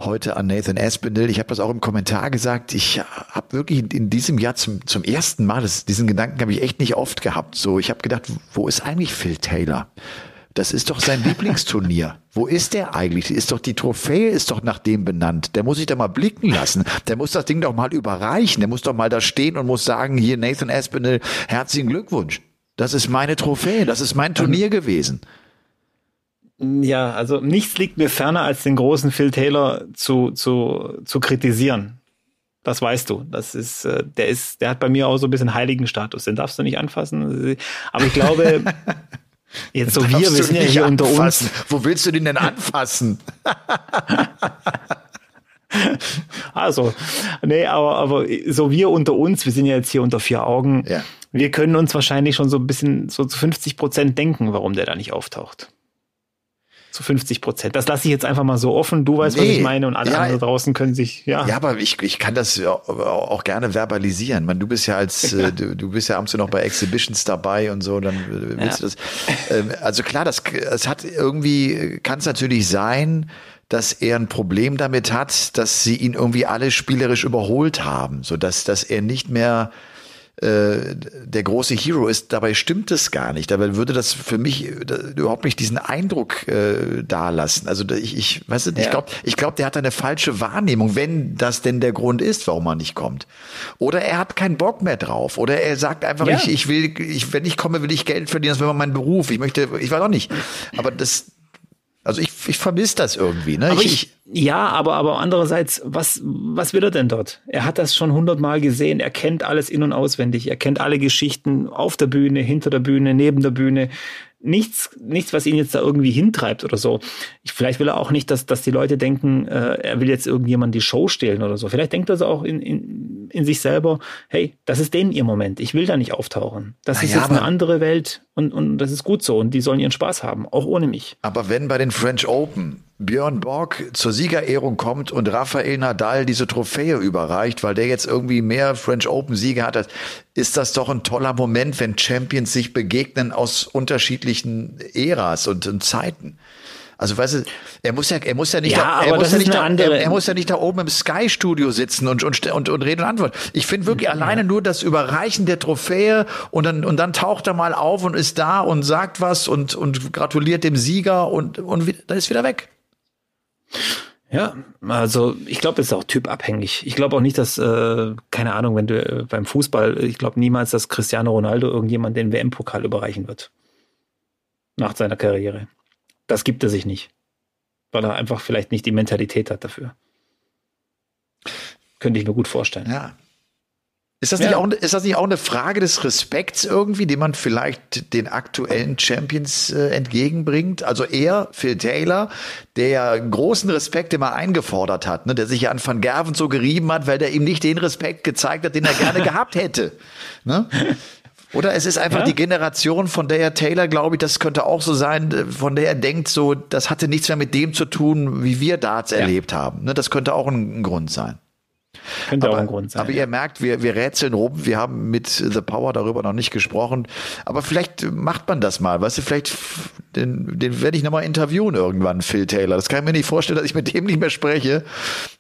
heute an Nathan Aspinall. Ich habe das auch im Kommentar gesagt. Ich habe wirklich in diesem Jahr zum, zum ersten Mal, das, diesen Gedanken habe ich echt nicht oft gehabt. So, ich habe gedacht, wo ist eigentlich Phil Taylor? Das ist doch sein Lieblingsturnier. Wo ist der eigentlich? Ist doch die Trophäe ist doch nach dem benannt. Der muss sich da mal blicken lassen. Der muss das Ding doch mal überreichen. Der muss doch mal da stehen und muss sagen, hier Nathan Aspinall, herzlichen Glückwunsch. Das ist meine Trophäe, das ist mein Turnier gewesen. Ja, also nichts liegt mir ferner, als den großen Phil Taylor zu, zu, zu kritisieren. Das weißt du. Das ist, äh, der ist, der hat bei mir auch so ein bisschen heiligen Status. Den darfst du nicht anfassen. Aber ich glaube, jetzt so wir, wir sind ja hier anfassen. unter uns. Wo willst du den denn anfassen? also, nee, aber, aber so wir unter uns, wir sind ja jetzt hier unter vier Augen. Ja wir können uns wahrscheinlich schon so ein bisschen so zu 50 Prozent denken, warum der da nicht auftaucht. So 50 Prozent. Das lasse ich jetzt einfach mal so offen. Du weißt, nee, was ich meine und alle ja, anderen draußen können sich, ja. Ja, aber ich, ich kann das auch gerne verbalisieren. Man, du bist ja als, ja. Äh, du, du bist ja abends noch bei Exhibitions dabei und so, dann willst ja. du das. Ähm, also klar, das, es hat irgendwie, kann es natürlich sein, dass er ein Problem damit hat, dass sie ihn irgendwie alle spielerisch überholt haben, so dass, dass er nicht mehr äh, der große Hero ist. Dabei stimmt es gar nicht. Dabei würde das für mich überhaupt nicht diesen Eindruck äh, dalassen. Also ich, ich weiß nicht, ja. ich glaube, ich glaube, der hat eine falsche Wahrnehmung, wenn das denn der Grund ist, warum er nicht kommt. Oder er hat keinen Bock mehr drauf. Oder er sagt einfach, ja. ich, ich will, ich, wenn ich komme, will ich Geld verdienen. Das wäre mein Beruf. Ich möchte, ich weiß auch nicht. Aber das, also ich, ich vermisse das irgendwie. Ne? Aber ich, ich, ja, aber, aber andererseits, was, was will er denn dort? Er hat das schon hundertmal gesehen, er kennt alles in- und auswendig, er kennt alle Geschichten auf der Bühne, hinter der Bühne, neben der Bühne nichts, nichts, was ihn jetzt da irgendwie hintreibt oder so. Ich, vielleicht will er auch nicht, dass, dass die Leute denken, äh, er will jetzt irgendjemand die Show stehlen oder so. Vielleicht denkt er so auch in, in, in sich selber, hey, das ist denen ihr Moment. Ich will da nicht auftauchen. Das Na ist ja, jetzt eine andere Welt und, und das ist gut so. Und die sollen ihren Spaß haben, auch ohne mich. Aber wenn bei den French Open Björn Borg zur Siegerehrung kommt und Rafael Nadal diese Trophäe überreicht, weil der jetzt irgendwie mehr French Open Siege hat, ist das doch ein toller Moment, wenn Champions sich begegnen aus unterschiedlichen Äras und, und Zeiten. Also weißt du, er muss ja, er muss ja nicht, ja, da, er, muss ja nicht da, er, er, muss ja nicht da oben im Sky Studio sitzen und und und, und reden und antworten. Ich finde wirklich ja. alleine nur das Überreichen der Trophäe und dann und dann taucht er mal auf und ist da und sagt was und und gratuliert dem Sieger und und dann ist wieder weg. Ja, also ich glaube, es ist auch typabhängig. Ich glaube auch nicht, dass, äh, keine Ahnung, wenn du äh, beim Fußball, ich glaube niemals, dass Cristiano Ronaldo irgendjemand den WM-Pokal überreichen wird. Nach seiner Karriere. Das gibt er sich nicht. Weil er einfach vielleicht nicht die Mentalität hat dafür. Könnte ich mir gut vorstellen. Ja, ist das, ja. nicht auch, ist das nicht auch eine Frage des Respekts irgendwie, die man vielleicht den aktuellen Champions äh, entgegenbringt? Also er, Phil Taylor, der ja großen Respekt immer eingefordert hat, ne, der sich ja an Van Gerven so gerieben hat, weil der ihm nicht den Respekt gezeigt hat, den er gerne gehabt hätte. Ne? Oder es ist einfach ja? die Generation, von der er Taylor, glaube ich, das könnte auch so sein, äh, von der er denkt, so, das hatte nichts mehr mit dem zu tun, wie wir Darts ja. erlebt haben. Ne? Das könnte auch ein, ein Grund sein. Könnte aber, auch ein Grund sein. Aber ihr merkt, wir, wir rätseln rum. Wir haben mit The Power darüber noch nicht gesprochen. Aber vielleicht macht man das mal. Weißt du, vielleicht, den, den werde ich nochmal interviewen irgendwann, Phil Taylor. Das kann ich mir nicht vorstellen, dass ich mit dem nicht mehr spreche.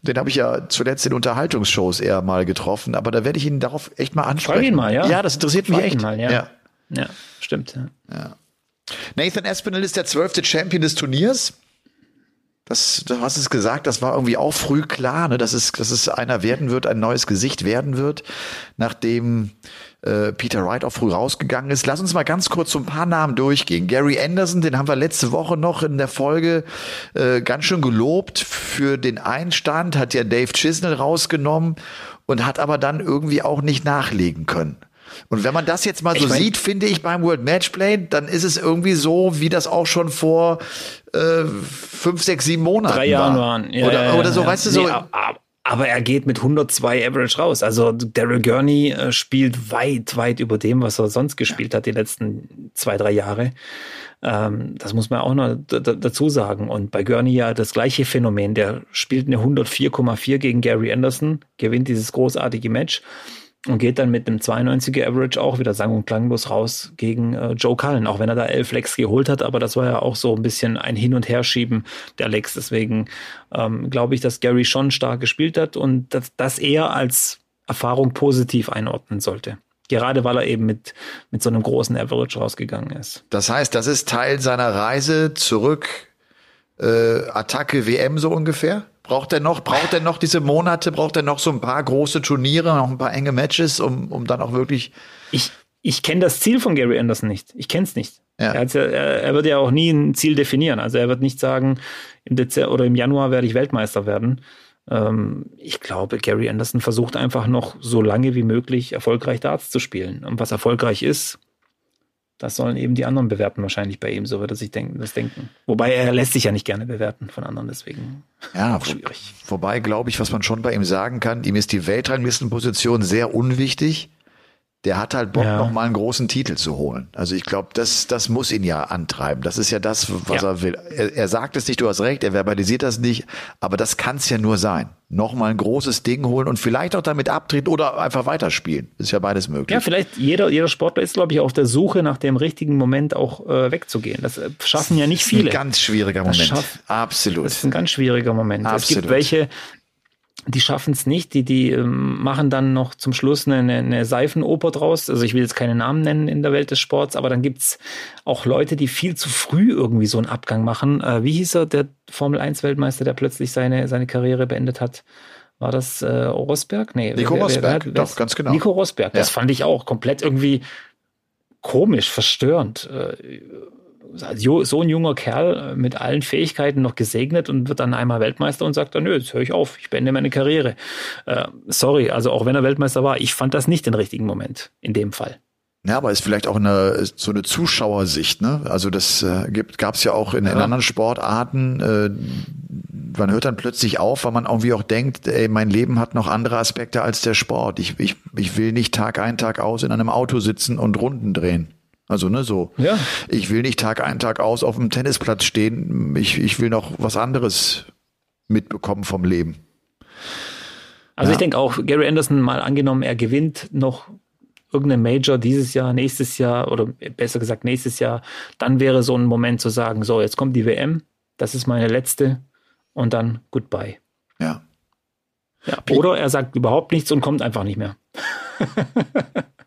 Den habe ich ja zuletzt in Unterhaltungsshows eher mal getroffen. Aber da werde ich ihn darauf echt mal ansprechen. Frag ihn mal, ja. Ja, das interessiert Frag mich echt. Mal, ja. ja. ja. stimmt. Ja. ja. Nathan Espinel ist der zwölfte Champion des Turniers. Das, du hast es gesagt, das war irgendwie auch früh klar, ne, dass, es, dass es einer werden wird, ein neues Gesicht werden wird, nachdem äh, Peter Wright auch früh rausgegangen ist. Lass uns mal ganz kurz so ein paar Namen durchgehen. Gary Anderson, den haben wir letzte Woche noch in der Folge äh, ganz schön gelobt für den Einstand, hat ja Dave Chisnell rausgenommen und hat aber dann irgendwie auch nicht nachlegen können. Und wenn man das jetzt mal so mein, sieht, finde ich beim World Matchplay, dann ist es irgendwie so, wie das auch schon vor äh, fünf, sechs, sieben Monaten Drei Jahren waren. Ja, oder, ja, oder so, ja. weißt du, so. Nee, aber er geht mit 102 Average raus. Also Daryl Gurney äh, spielt weit, weit über dem, was er sonst gespielt hat die letzten zwei, drei Jahre. Ähm, das muss man auch noch dazu sagen. Und bei Gurney ja das gleiche Phänomen. Der spielt eine 104,4 gegen Gary Anderson, gewinnt dieses großartige Match und geht dann mit einem 92er Average auch wieder sang- und klanglos raus gegen äh, Joe Cullen, auch wenn er da elf Lecks geholt hat, aber das war ja auch so ein bisschen ein Hin- und Herschieben der Lecks. Deswegen ähm, glaube ich, dass Gary schon stark gespielt hat und dass das er als Erfahrung positiv einordnen sollte. Gerade weil er eben mit, mit so einem großen Average rausgegangen ist. Das heißt, das ist Teil seiner Reise zurück, äh, Attacke WM so ungefähr? Braucht er noch, braucht er noch diese Monate, braucht er noch so ein paar große Turniere, noch ein paar enge Matches, um, um dann auch wirklich. Ich, ich kenne das Ziel von Gary Anderson nicht. Ich kenne es nicht. Ja. Er, ja, er, wird ja auch nie ein Ziel definieren. Also er wird nicht sagen, im Dezember oder im Januar werde ich Weltmeister werden. Ähm, ich glaube, Gary Anderson versucht einfach noch so lange wie möglich erfolgreich Darts zu spielen. Und was erfolgreich ist, das sollen eben die anderen bewerten, wahrscheinlich bei ihm, so wird er sich denken, das denken. Wobei er lässt sich ja nicht gerne bewerten von anderen, deswegen ja, schwierig. Wobei, glaube ich, was man schon bei ihm sagen kann, ihm ist die Weltranglistenposition sehr unwichtig. Der hat halt Bock, Ja. noch mal einen großen Titel zu holen. Also ich glaube, das, das muss ihn ja antreiben. Das ist ja das, was Ja. er will. Er, er sagt es nicht, du hast recht, er verbalisiert das nicht, aber das kann es ja nur sein. Noch mal ein großes Ding holen und vielleicht auch damit abtreten oder einfach weiterspielen. Ist ja beides möglich. Ja, vielleicht jeder, jeder Sportler ist, glaube ich, auf der Suche nach dem richtigen Moment auch äh, wegzugehen. Das äh, schaffen ja nicht Das ist ein viele. ganz schwieriger Moment. schaff- Absolut. Das ist ein ganz schwieriger Moment. Es Absolut. gibt welche, die schaffen es nicht, die, die ähm, machen dann noch zum Schluss eine, eine Seifenoper draus. Also ich will jetzt keine Namen nennen in der Welt des Sports, aber dann gibt's auch Leute, die viel zu früh irgendwie so einen Abgang machen. Äh, wie hieß er, der Formel 1 Weltmeister, der plötzlich seine, seine Karriere beendet hat? War das äh, Rosberg? Nee, Nico Rosberg, hat- doch, ganz genau. Nico Rosberg, das Ja. fand ich auch komplett irgendwie komisch, verstörend. Äh, so ein junger Kerl äh, mit allen Fähigkeiten noch gesegnet und wird dann einmal Weltmeister und sagt dann, nö, jetzt höre ich auf, ich beende meine Karriere. Äh, sorry, also auch wenn er Weltmeister war, ich fand das nicht den richtigen Moment in dem Fall. Ja, aber ist vielleicht auch eine so eine Zuschauersicht, ne? Also das äh, gibt gab's ja auch in, in Ja. anderen Sportarten. Äh, man hört dann plötzlich auf, weil man irgendwie auch denkt, ey, mein Leben hat noch andere Aspekte als der Sport. Ich, ich, ich will nicht Tag ein, Tag aus in einem Auto sitzen und Runden drehen. Also ne, so. Ja. Ich will nicht Tag ein, Tag aus auf dem Tennisplatz stehen. Ich, ich will noch was anderes mitbekommen vom Leben. Also Ja. ich denke auch, Gary Anderson mal angenommen, er gewinnt noch irgendeine Major dieses Jahr, nächstes Jahr oder besser gesagt nächstes Jahr, dann wäre so ein Moment zu sagen, so jetzt kommt die WM, das ist meine letzte und dann goodbye. Ja. Ja, oder er sagt überhaupt nichts und kommt einfach nicht mehr.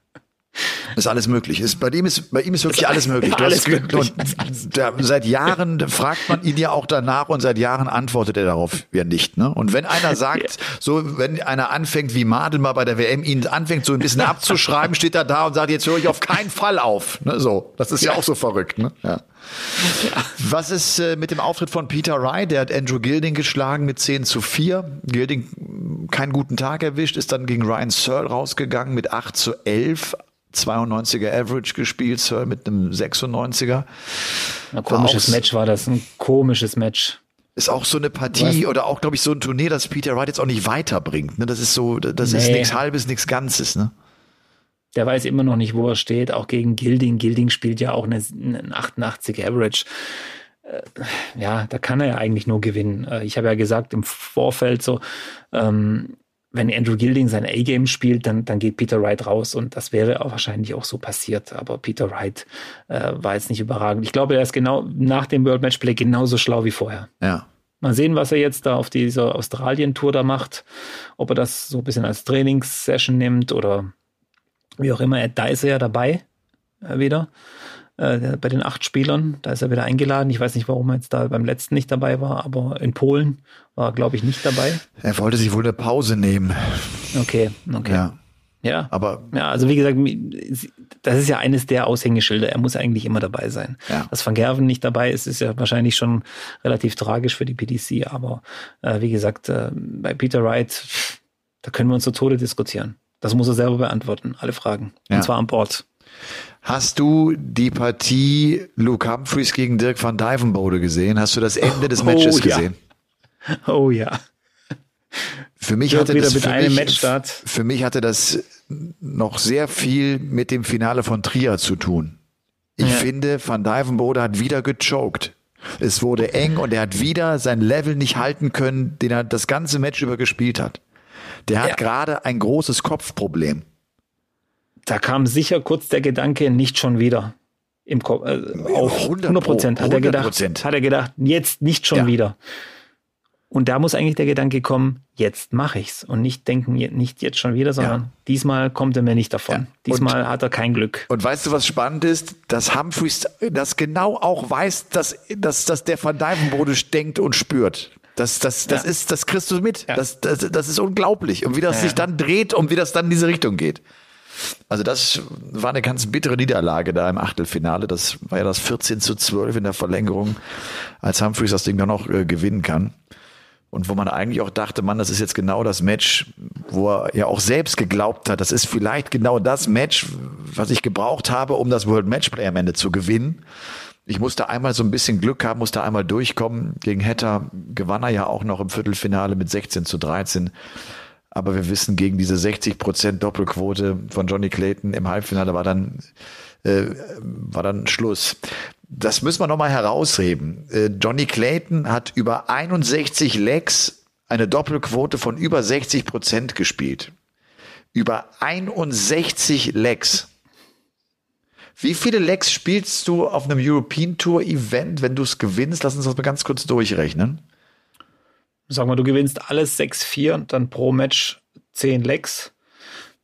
Ist alles möglich. Ist, bei, ihm ist, bei ihm ist wirklich alles möglich. Du alles möglich. Und der, seit Jahren fragt man ihn ja auch danach und seit Jahren antwortet er darauf ja nicht. Ne? Und wenn einer sagt, so wenn einer anfängt, wie Madel mal bei der WM ihn anfängt, so ein bisschen abzuschreiben, steht er da und sagt, jetzt höre ich auf keinen Fall auf. Ne? So, das ist ja, auch so verrückt. Ne? Ja. Was ist äh, mit dem Auftritt von Peter Wright? Der hat Andrew Gilding geschlagen mit 10 zu 4. Gilding keinen guten Tag erwischt, ist dann gegen Ryan Searle rausgegangen mit 8 zu 11. 92er Average gespielt, Searle mit einem 96er. Ein komisches auch- Match war das, ein komisches Match. Ist auch so eine Partie oder auch, glaube ich, so ein Turnier, das Peter Wright jetzt auch nicht weiterbringt. Ne? Das ist so, das ist Nee. nichts Halbes, nichts Ganzes. Ne? Der weiß immer noch nicht, wo er steht, auch gegen Gilding. Gilding spielt ja auch eine, einen 88 Average. Äh, Ja, da kann er ja eigentlich nur gewinnen. Äh, Ich habe ja gesagt im Vorfeld so, ähm, wenn Andrew Gilding sein A-Game spielt, dann, dann geht Peter Wright raus und das wäre auch wahrscheinlich auch so passiert. Aber Peter Wright äh, war jetzt nicht überragend. Ich glaube, er ist genau nach dem World Matchplay genauso schlau wie vorher. Ja. Mal sehen, was er jetzt da auf dieser Australien-Tour da macht. Ob er das so ein bisschen als Trainingssession nimmt oder wie auch immer. Da ist er ja dabei äh, wieder. Äh, bei den acht Spielern. Da ist er wieder eingeladen. Ich weiß nicht, warum er jetzt da beim letzten nicht dabei war, aber in Polen war er, glaube ich, nicht dabei. Er wollte sich wohl eine Pause nehmen. Okay, okay. Ja. Ja. Aber Ja, also wie gesagt, das ist ja eines der Aushängeschilder. Er muss eigentlich immer dabei sein. Ja. Dass Van Gerven nicht dabei ist, ist ja wahrscheinlich schon relativ tragisch für die PDC. Aber äh, wie gesagt, äh, bei Peter Wright, da können wir uns zu Tode diskutieren. Das muss er selber beantworten, alle Fragen. Ja. Und zwar an Bord. Hast du die Partie Luke Humphreys gegen Dirk van Dijvenbode gesehen? Hast du das Ende des Oh, Matches ja. gesehen? Oh ja. Für mich hatte das für mich. Für mich hatte das noch sehr viel mit dem Finale von Trier zu tun. Ich Ja. finde, Van Dijvenbode hat wieder gechoked. Es wurde eng und er hat wieder sein Level nicht halten können, den er das ganze Match über gespielt hat. Der hat Ja. gerade ein großes Kopfproblem. Da kam sicher kurz der Gedanke, nicht schon wieder. Im Kopf, äh, auf 100 100 Prozent hat er gedacht, 100%. hat er gedacht, jetzt nicht schon Ja. wieder. Und da muss eigentlich der Gedanke kommen, jetzt mache ich's und nicht denken, nicht jetzt schon wieder, sondern Ja. diesmal kommt er mir nicht davon. Ja. Diesmal hat er kein Glück. Und weißt du, was spannend ist? Dass Humphreys das genau auch weiß, dass, dass, dass der Van Dijvenbode denkt und spürt. Das, das, das Ja. ist, das kriegst du mit. Das, das, das ist unglaublich. Und wie das sich dann dreht und wie das dann in diese Richtung geht. Also das war eine ganz bittere Niederlage da im Achtelfinale. Das war ja das 14 zu 12 in der Verlängerung, als Humphreys das Ding dann noch äh, gewinnen kann. Und wo man eigentlich auch dachte, Mann, das ist jetzt genau das Match, wo er ja auch selbst geglaubt hat, das ist vielleicht genau das Match, was ich gebraucht habe, um das World Matchplay am Ende zu gewinnen. Ich musste einmal so ein bisschen Glück haben, musste einmal durchkommen. Gegen Hatter gewann er ja auch noch im Viertelfinale mit 16 zu 13. Aber wir wissen, gegen diese 60 Prozent Doppelquote von Johnny Clayton im Halbfinale war dann, äh, war dann Schluss. Das müssen wir nochmal herausheben. Äh, Johnny Clayton hat über 61 Legs eine Doppelquote von über 60 Prozent gespielt. Über 61 Legs. Wie viele Legs spielst du auf einem European Tour Event, wenn du es gewinnst? Lass uns das mal ganz kurz durchrechnen. Sag mal, du gewinnst alles 6-4, dann pro Match 10 Legs.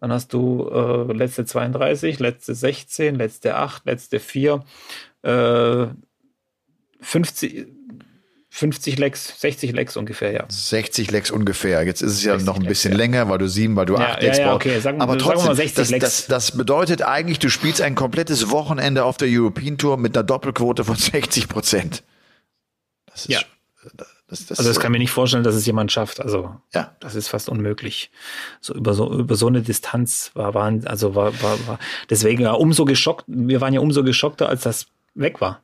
Dann hast du äh, letzte 32, letzte 16, letzte 8, letzte 4, äh, 50, 50 Lecks, 60 Lecks ungefähr, ja. 60 Lecks ungefähr. Jetzt ist es ja noch ein bisschen Lecks, länger, weil du sieben, weil du ja, acht Lecks ja, ja, brauchst. okay. Sagen, Aber trotzdem, wir mal 60 das, Lecks. das, das bedeutet eigentlich, du spielst ein komplettes Wochenende auf der European Tour mit einer Doppelquote von 60 Prozent. Das ist, Ja. Das, das, Also das kann mir nicht vorstellen, dass es jemand schafft. Also Ja. das ist fast unmöglich. So über so über so eine Distanz war waren also war war, war deswegen ja umso geschockt. Wir waren ja umso geschockter, als das weg war.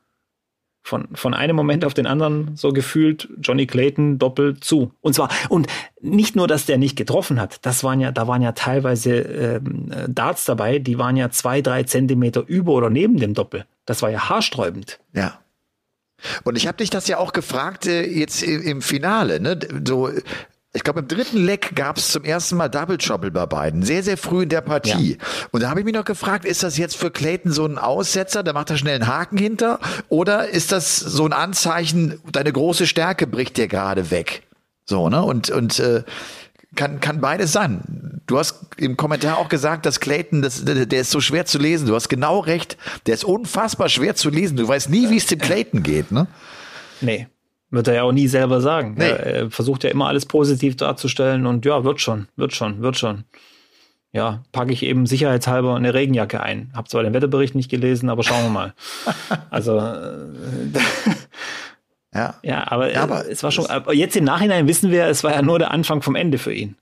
Von von einem Moment auf den anderen so gefühlt Johnny Clayton doppelt zu. Und zwar und nicht nur, dass der nicht getroffen hat. Das waren ja da waren ja teilweise äh, Darts dabei, die waren ja zwei drei Zentimeter über oder neben dem Doppel. Das war ja haarsträubend. Ja. Und ich habe dich das ja auch gefragt äh, jetzt im Finale. Ne? So, ich glaube, im dritten Leck gab es zum ersten Mal Double Trouble bei beiden. Sehr, sehr früh in der Partie. Und da habe ich mich noch gefragt, ist das jetzt für Clayton so ein Aussetzer, da macht er schnell einen Haken hinter? Oder ist das so ein Anzeichen, deine große Stärke bricht dir gerade weg? So, ne? Und, und äh, kann, kann beides sein. Du hast im Kommentar auch gesagt, dass Clayton, das, der ist so schwer zu lesen. Du hast genau recht. Der ist unfassbar schwer zu lesen. Du weißt nie, wie es dem Clayton geht, ne? Nee. Wird er ja auch nie selber sagen. Nee. Er, er versucht ja immer alles positiv darzustellen und ja, wird schon, wird schon, wird schon. Ja, packe ich eben sicherheitshalber eine Regenjacke ein. Hab zwar den Wetterbericht nicht gelesen, aber schauen wir mal. also, äh, Ja. ja, aber, Ja, aber es war schon, aber jetzt im Nachhinein wissen wir, es war ja nur der Anfang vom Ende für ihn.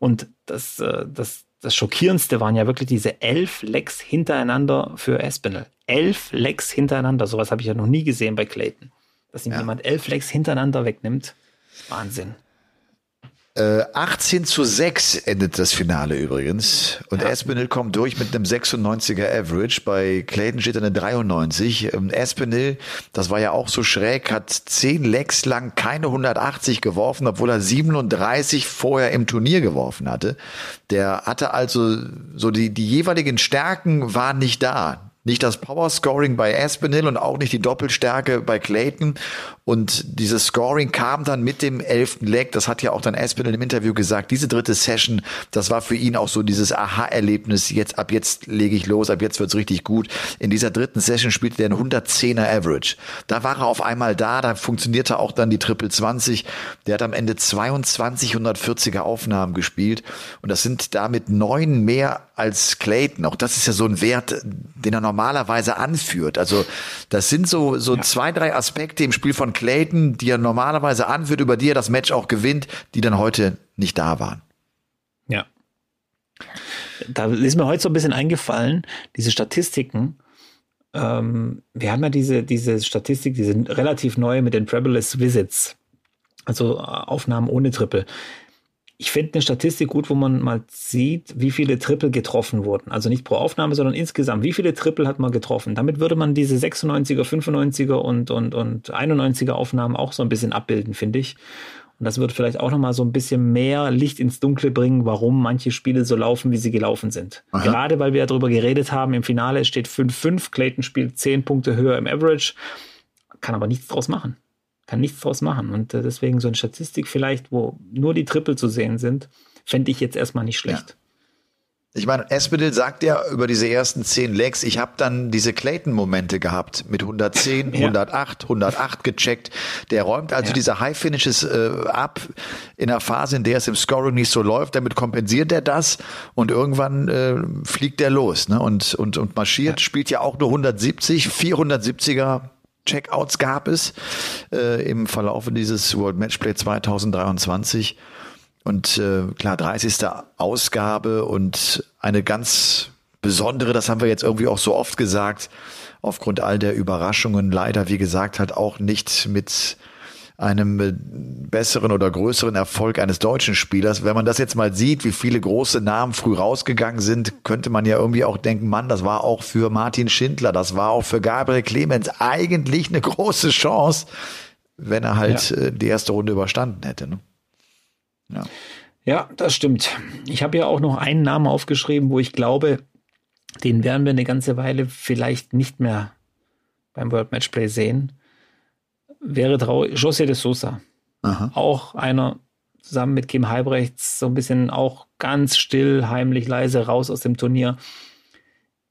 Und das, äh, das, das Schockierendste waren ja wirklich diese elf Lecks hintereinander für Espinel. Elf Lecks hintereinander. Sowas habe ich ja noch nie gesehen bei Clayton. Dass ihm Ja. jemand elf Lecks hintereinander wegnimmt. Wahnsinn. Äh, 18 zu 6 endet das Finale übrigens. Und Espinel kommt durch mit einem 96er Average. Bei Clayton steht eine 93. Ähm, Espinel, das war ja auch so schräg, hat 10 Lecks lang keine 180 geworfen, obwohl er 37 vorher im Turnier geworfen hatte. Der hatte also so die, die jeweiligen Stärken waren nicht da. Nicht das Power Scoring bei Aspinall und auch nicht die Doppelstärke bei Clayton. Und dieses Scoring kam dann mit dem elften Leg. Das hat ja auch dann Aspinall im Interview gesagt. Diese dritte Session, das war für ihn auch so dieses Aha-Erlebnis. Jetzt, ab jetzt lege ich los, ab jetzt wird's richtig gut. In dieser dritten Session spielte er einen 110er Average. Da war er auf einmal da, da funktionierte auch dann die Triple 20. Der hat am Ende 22 140er Aufnahmen gespielt. Und das sind damit neun mehr als Clayton. Auch das ist ja so ein Wert, den er normalerweise anführt. Also das sind so, so zwei, drei Aspekte im Spiel von Clayton, die er normalerweise anführt, über die er das Match auch gewinnt, die dann heute nicht da waren. Ja. Da ist mir heute so ein bisschen eingefallen, diese Statistiken. Ähm, wir haben ja diese, diese Statistik, diese relativ neue mit den Trebleless Visits. Also äh, Aufnahmen ohne Triple. Ich finde eine Statistik gut, wo man mal sieht, wie viele Triple getroffen wurden. Also nicht pro Aufnahme, sondern insgesamt. Wie viele Triple hat man getroffen? Damit würde man diese 96er, 95er und, und, und 91er Aufnahmen auch so ein bisschen abbilden, finde ich. Und das wird vielleicht auch nochmal so ein bisschen mehr Licht ins Dunkle bringen, warum manche Spiele so laufen, wie sie gelaufen sind. Aha. Gerade weil wir ja darüber geredet haben, im Finale steht 5-5, Clayton spielt 10 Punkte höher im Average, kann aber nichts draus machen. Kann nichts draus machen. Und äh, deswegen so eine Statistik vielleicht, wo nur die Triple zu sehen sind, fände ich jetzt erstmal nicht schlecht. Ich meine, Espinel sagt ja über diese ersten zehn Legs, ich habe dann diese Clayton-Momente gehabt mit 110, Ja. 108, 108 gecheckt. Der räumt also Ja. diese High-Finishes äh, ab in einer Phase, in der es im Scoring nicht so läuft. Damit kompensiert er das und irgendwann äh, fliegt er los ne? und, und, und marschiert, spielt ja auch nur 170, 470er Checkouts gab es äh, im Verlaufe dieses World Matchplay 2023. Und äh, klar, 30. Ausgabe und eine ganz besondere, das haben wir jetzt irgendwie auch so oft gesagt, aufgrund all der Überraschungen leider, wie gesagt, halt auch nicht mit einem äh, besseren oder größeren Erfolg eines deutschen Spielers. Wenn man das jetzt mal sieht, wie viele große Namen früh rausgegangen sind, könnte man ja irgendwie auch denken, Mann, das war auch für Martin Schindler, das war auch für Gabriel Clemens eigentlich eine große Chance, wenn er halt ja. Äh, die erste Runde überstanden hätte. Ne? Ja. ja, das stimmt. Ich habe ja auch noch einen Namen aufgeschrieben, wo ich glaube, den werden wir eine ganze Weile vielleicht nicht mehr beim World Matchplay sehen wäre traurig. José de Sosa. Aha. Auch einer zusammen mit Kim Halbrechts so ein bisschen auch ganz still, heimlich, leise raus aus dem Turnier.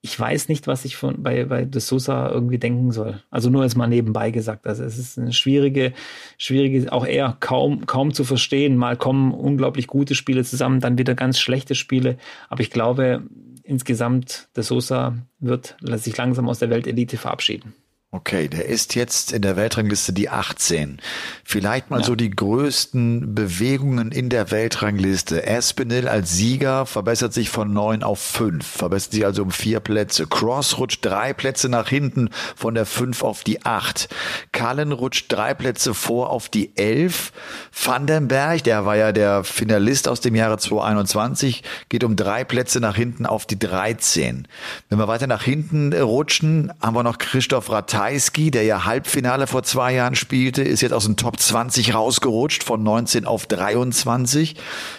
Ich weiß nicht, was ich von, bei, bei De Sosa irgendwie denken soll. Also nur jetzt mal nebenbei gesagt. Also es ist eine schwierige, schwierige, auch eher kaum, kaum zu verstehen. Mal kommen unglaublich gute Spiele zusammen, dann wieder ganz schlechte Spiele. Aber ich glaube, insgesamt, De Sosa wird sich langsam aus der Weltelite verabschieden. Okay, der ist jetzt in der Weltrangliste die 18. Vielleicht mal ja. so die größten Bewegungen in der Weltrangliste. Espinel als Sieger verbessert sich von neun auf fünf, verbessert sich also um vier Plätze. Cross rutscht drei Plätze nach hinten von der fünf auf die acht. Cullen rutscht drei Plätze vor auf die elf. Vandenberg, der war ja der Finalist aus dem Jahre 2021, geht um drei Plätze nach hinten auf die 13. Wenn wir weiter nach hinten rutschen, haben wir noch Christoph Rattal Ratajski, der ja Halbfinale vor zwei Jahren spielte, ist jetzt aus dem Top 20 rausgerutscht von 19 auf 23.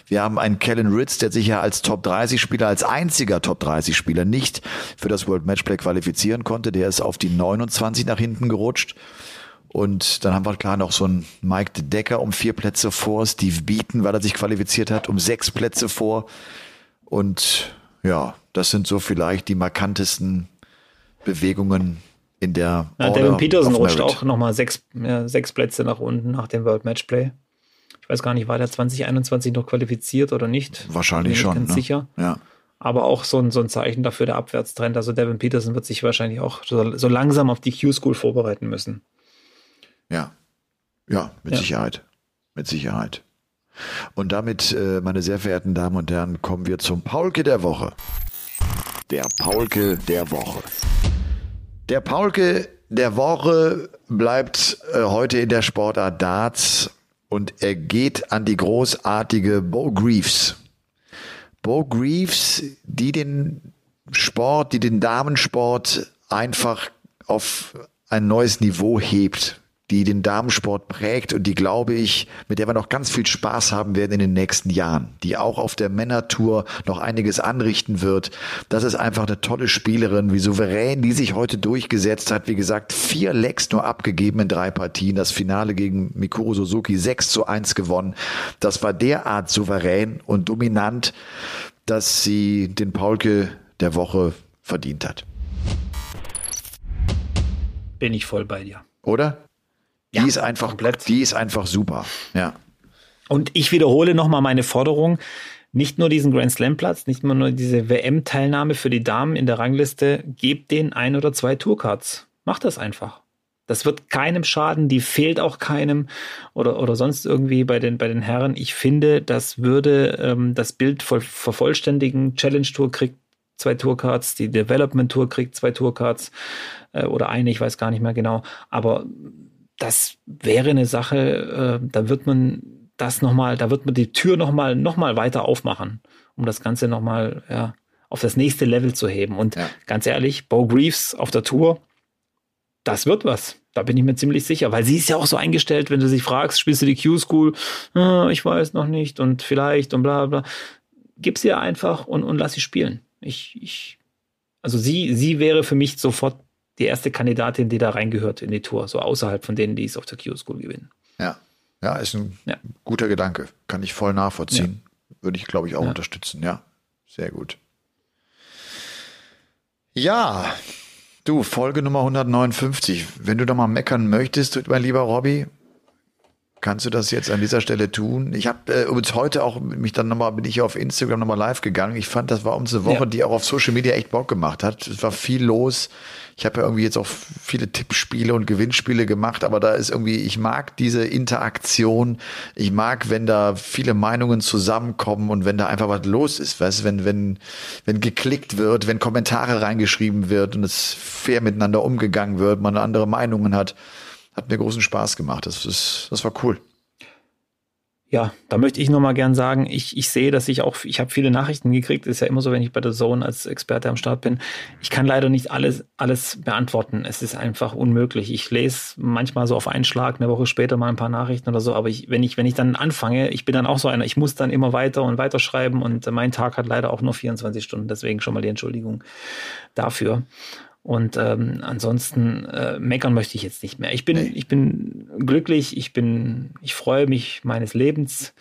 Wir haben einen Kellen Ritz, der sich ja als Top 30 Spieler, als einziger Top 30 Spieler nicht für das World Matchplay qualifizieren konnte. Der ist auf die 29 nach hinten gerutscht. Und dann haben wir klar noch so einen Mike de Decker um vier Plätze vor, Steve Beaton, weil er sich qualifiziert hat, um sechs Plätze vor. Und ja, das sind so vielleicht die markantesten Bewegungen in der ja, Devin Peterson rutscht auch nochmal sechs, ja, sechs Plätze nach unten nach dem World Matchplay. Ich weiß gar nicht, war der 2021 noch qualifiziert oder nicht? Wahrscheinlich schon. Ganz ne? sicher. Ja. Aber auch so ein, so ein Zeichen dafür, der Abwärtstrend. Also Devin Peterson wird sich wahrscheinlich auch so, so langsam auf die Q-School vorbereiten müssen. Ja. Ja, mit ja. Sicherheit. Mit Sicherheit. Und damit, äh, meine sehr verehrten Damen und Herren, kommen wir zum Paulke der Woche. Der Paulke der Woche. Der Paulke der Woche bleibt äh, heute in der Sportart Darts und er geht an die großartige Bo Greaves. Bo Greaves, die den Sport, die den Damensport einfach auf ein neues Niveau hebt die den Damensport prägt und die, glaube ich, mit der wir noch ganz viel Spaß haben werden in den nächsten Jahren, die auch auf der Männertour noch einiges anrichten wird. Das ist einfach eine tolle Spielerin, wie souverän die sich heute durchgesetzt hat. Wie gesagt, vier Lecks nur abgegeben in drei Partien. Das Finale gegen Mikuru Suzuki 6 zu 1 gewonnen. Das war derart souverän und dominant, dass sie den Paulke der Woche verdient hat. Bin ich voll bei dir. Oder? Die ja, ist einfach, komplett. die ist einfach super. Ja. Und ich wiederhole nochmal meine Forderung. Nicht nur diesen Grand Slam Platz, nicht nur diese WM-Teilnahme für die Damen in der Rangliste. Gebt denen ein oder zwei Tourcards. Macht das einfach. Das wird keinem schaden, die fehlt auch keinem oder, oder sonst irgendwie bei den, bei den Herren. Ich finde, das würde ähm, das Bild voll, vervollständigen. Challenge Tour kriegt zwei Tourcards, die Development Tour kriegt zwei Tourcards äh, oder eine, ich weiß gar nicht mehr genau. Aber das wäre eine Sache, äh, da wird man das nochmal, da wird man die Tür nochmal noch mal weiter aufmachen, um das Ganze nochmal ja, auf das nächste Level zu heben. Und ja. ganz ehrlich, Bo Greaves auf der Tour, das wird was. Da bin ich mir ziemlich sicher, weil sie ist ja auch so eingestellt, wenn du sich fragst, spielst du die Q-School? Ah, ich weiß noch nicht und vielleicht und bla bla. Gib sie einfach und, und lass sie spielen. Ich, ich, also sie, sie wäre für mich sofort die erste Kandidatin, die da reingehört in die Tour, so außerhalb von denen, die es auf der Q-School gewinnen. Ja, ja, ist ein ja. guter Gedanke. Kann ich voll nachvollziehen. Ja. Würde ich, glaube ich, auch ja. unterstützen. Ja, sehr gut. Ja, du, Folge Nummer 159. Wenn du doch mal meckern möchtest, mein lieber Robby, Kannst du das jetzt an dieser Stelle tun? Ich habe äh, übrigens heute auch mich dann nochmal, bin ich auf Instagram nochmal live gegangen. Ich fand, das war uns eine Woche, ja. die auch auf Social Media echt Bock gemacht hat. Es war viel los. Ich habe ja irgendwie jetzt auch viele Tippspiele und Gewinnspiele gemacht, aber da ist irgendwie, ich mag diese Interaktion. Ich mag, wenn da viele Meinungen zusammenkommen und wenn da einfach was los ist, weißt du, wenn, wenn, wenn geklickt wird, wenn Kommentare reingeschrieben wird und es fair miteinander umgegangen wird, man andere Meinungen hat Hat mir großen Spaß gemacht. Das, ist, das war cool. Ja, da möchte ich nochmal gern sagen, ich, ich sehe, dass ich auch, ich habe viele Nachrichten gekriegt, ist ja immer so, wenn ich bei der Zone als Experte am Start bin. Ich kann leider nicht alles, alles beantworten. Es ist einfach unmöglich. Ich lese manchmal so auf einen Schlag, eine Woche später mal ein paar Nachrichten oder so, aber ich, wenn ich, wenn ich dann anfange, ich bin dann auch so einer, ich muss dann immer weiter und weiter schreiben und mein Tag hat leider auch nur 24 Stunden, deswegen schon mal die Entschuldigung dafür. Und ähm, ansonsten äh, meckern möchte ich jetzt nicht mehr. Ich bin, nee. ich bin glücklich, ich bin, ich freue mich meines Lebens.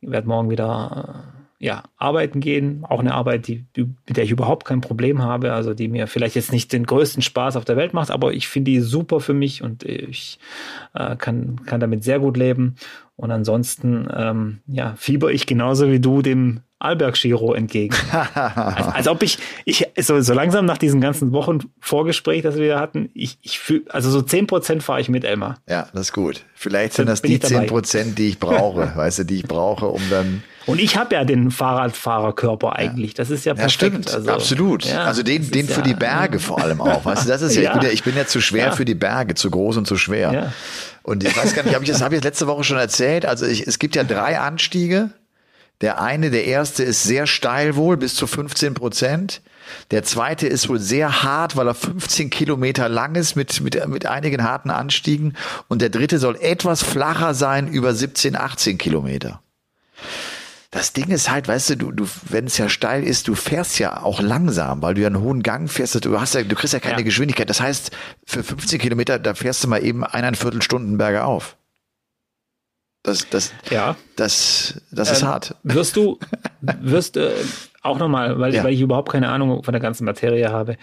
Ich werde morgen wieder äh, ja, arbeiten gehen. Auch eine Arbeit, die, die, mit der ich überhaupt kein Problem habe, also die mir vielleicht jetzt nicht den größten Spaß auf der Welt macht, aber ich finde die super für mich und ich äh, kann, kann damit sehr gut leben. Und ansonsten, ähm, ja, fieber ich genauso wie du dem Alberg-Giro entgegen. als, als, ob ich, ich so, so langsam nach diesen ganzen Wochen Vorgespräch, das wir hatten, ich, ich fühl, also so zehn Prozent fahre ich mit Elmar. Ja, das ist gut. Vielleicht sind das die zehn Prozent, die ich brauche, weißt du, die ich brauche, um dann. Und ich habe ja den Fahrradfahrerkörper eigentlich. Das ist ja perfekt. Ja, stimmt, also, absolut. Ja, also den, den für ja, die Berge vor allem auch. Weißt du, das ist ja, ich, bin ja ich bin ja zu schwer für die Berge, zu groß und zu schwer. Und ich weiß gar nicht, habe ich das habe ich letzte Woche schon erzählt. Also ich, es gibt ja drei Anstiege der eine, der erste ist sehr steil wohl, bis zu 15 Prozent. Der zweite ist wohl sehr hart, weil er 15 Kilometer lang ist mit, mit, mit einigen harten Anstiegen. Und der dritte soll etwas flacher sein, über 17, 18 Kilometer. Das Ding ist halt, weißt du, du, du wenn es ja steil ist, du fährst ja auch langsam, weil du ja einen hohen Gang fährst. Du hast ja, du kriegst ja keine ja. Geschwindigkeit. Das heißt, für 15 Kilometer, da fährst du mal eben eineinviertel Stunden bergauf. Das, das, ja. das, das ist ähm, hart. Wirst du, wirst äh, auch nochmal, weil, ja. weil ich überhaupt keine Ahnung von der ganzen Materie habe.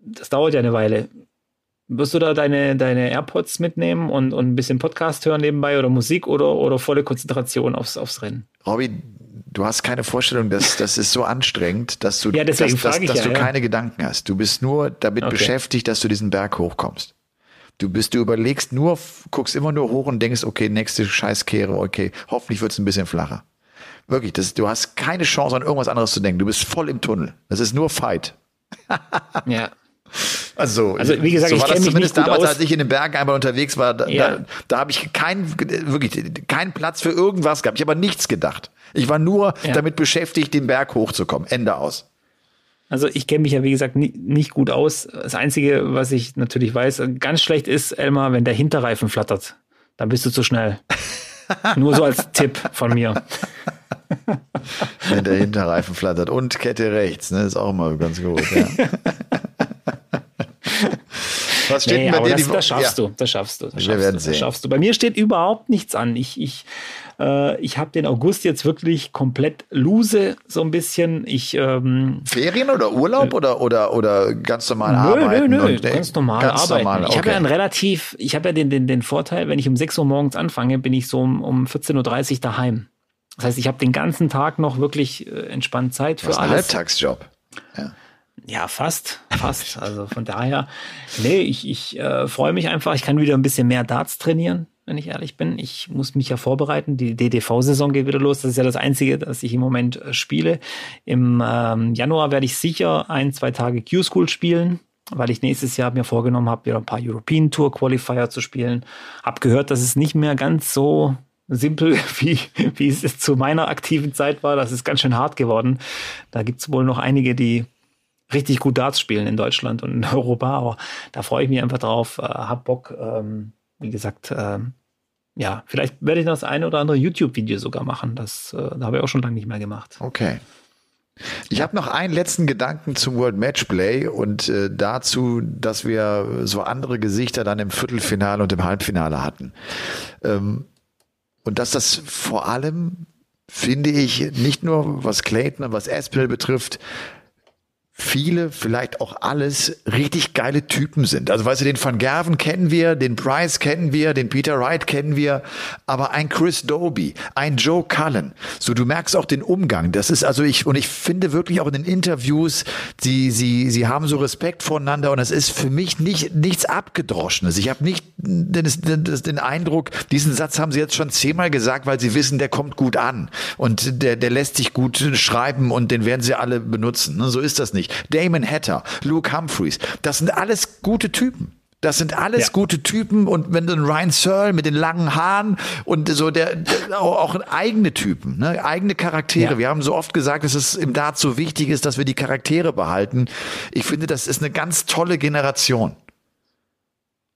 Das dauert ja eine Weile. Wirst du da deine, deine AirPods mitnehmen und, und ein bisschen Podcast hören nebenbei oder Musik oder, oder volle Konzentration aufs, aufs Rennen? Robby, du hast keine Vorstellung, dass das ist so anstrengend, dass du, ja, dass, dass, dass ja, du keine Gedanken hast. Du bist nur damit okay. beschäftigt, dass du diesen Berg hochkommst. Du bist, du überlegst nur, guckst immer nur hoch und denkst, okay, nächste Scheißkehre, okay, hoffentlich wird es ein bisschen flacher. Wirklich, das, du hast keine Chance an irgendwas anderes zu denken. Du bist voll im Tunnel. Das ist nur Fight. ja. Also, also wie gesagt, so war ich das zumindest damals, aus. als ich in den Bergen einmal unterwegs war. Da, ja. da, da habe ich keinen, wirklich keinen Platz für irgendwas gehabt. Ich habe aber nichts gedacht. Ich war nur ja. damit beschäftigt, den Berg hochzukommen. Ende aus. Also ich kenne mich ja, wie gesagt, nie, nicht gut aus. Das Einzige, was ich natürlich weiß, ganz schlecht ist, Elmar, wenn der Hinterreifen flattert. Dann bist du zu schnell. Nur so als Tipp von mir. Wenn der Hinterreifen flattert und Kette rechts, ne, ist auch immer ganz gut. Ja. Was steht nee, denn bei dir das, das schaffst ja. du, das schaffst du. Das Wir werden du, sehen. Schaffst du. Bei mir steht überhaupt nichts an. Ich, ich äh, ich habe den August jetzt wirklich komplett lose, so ein bisschen. Ich, ähm, Ferien oder Urlaub äh, oder, oder, oder ganz normal nö, arbeiten? Nö, nö, und, ganz normal ganz arbeiten. Normal, okay. Ich habe ja einen relativ, ich habe ja den, den, den Vorteil, wenn ich um 6 Uhr morgens anfange, bin ich so um, um 14.30 Uhr daheim. Das heißt, ich habe den ganzen Tag noch wirklich äh, entspannt Zeit für alles. Ein Halbtagsjob. Ja. Ja, fast, fast. Also von daher, nee, ich, ich äh, freue mich einfach. Ich kann wieder ein bisschen mehr Darts trainieren wenn ich ehrlich bin. Ich muss mich ja vorbereiten. Die DDV-Saison geht wieder los. Das ist ja das Einzige, das ich im Moment äh, spiele. Im ähm, Januar werde ich sicher ein, zwei Tage Q-School spielen, weil ich nächstes Jahr mir vorgenommen habe, wieder ein paar European Tour Qualifier zu spielen. Hab gehört, dass es nicht mehr ganz so simpel, wie, wie es zu meiner aktiven Zeit war. Das ist ganz schön hart geworden. Da gibt es wohl noch einige, die richtig gut Darts spielen in Deutschland und in Europa. Aber da freue ich mich einfach drauf. Äh, hab Bock, ähm, wie gesagt, äh, ja, vielleicht werde ich das eine oder andere YouTube-Video sogar machen. Das, äh, habe ich auch schon lange nicht mehr gemacht. Okay. Ich habe noch einen letzten Gedanken zum World Matchplay und äh, dazu, dass wir so andere Gesichter dann im Viertelfinale und im Halbfinale hatten. Ähm, und dass das vor allem, finde ich, nicht nur was Clayton und was Aspinall betrifft, viele, vielleicht auch alles, richtig geile Typen sind. Also weißt du, den Van Gerven kennen wir, den Price kennen wir, den Peter Wright kennen wir, aber ein Chris Doby, ein Joe Cullen, so du merkst auch den Umgang. Das ist also ich, und ich finde wirklich auch in den Interviews, sie, sie, sie haben so Respekt voneinander und es ist für mich nicht, nichts Abgedroschenes. Ich habe nicht den, den, den Eindruck, diesen Satz haben sie jetzt schon zehnmal gesagt, weil sie wissen, der kommt gut an und der, der lässt sich gut schreiben und den werden sie alle benutzen. So ist das nicht nicht. Damon Hatter, Luke Humphreys, das sind alles gute Typen. Das sind alles Ja. gute Typen und wenn du einen Ryan Searle mit den langen Haaren und so der, auch eigene Typen, ne? eigene Charaktere. Ja. Wir haben so oft gesagt, dass es im Dart so wichtig ist, dass wir die Charaktere behalten. Ich finde, das ist eine ganz tolle Generation,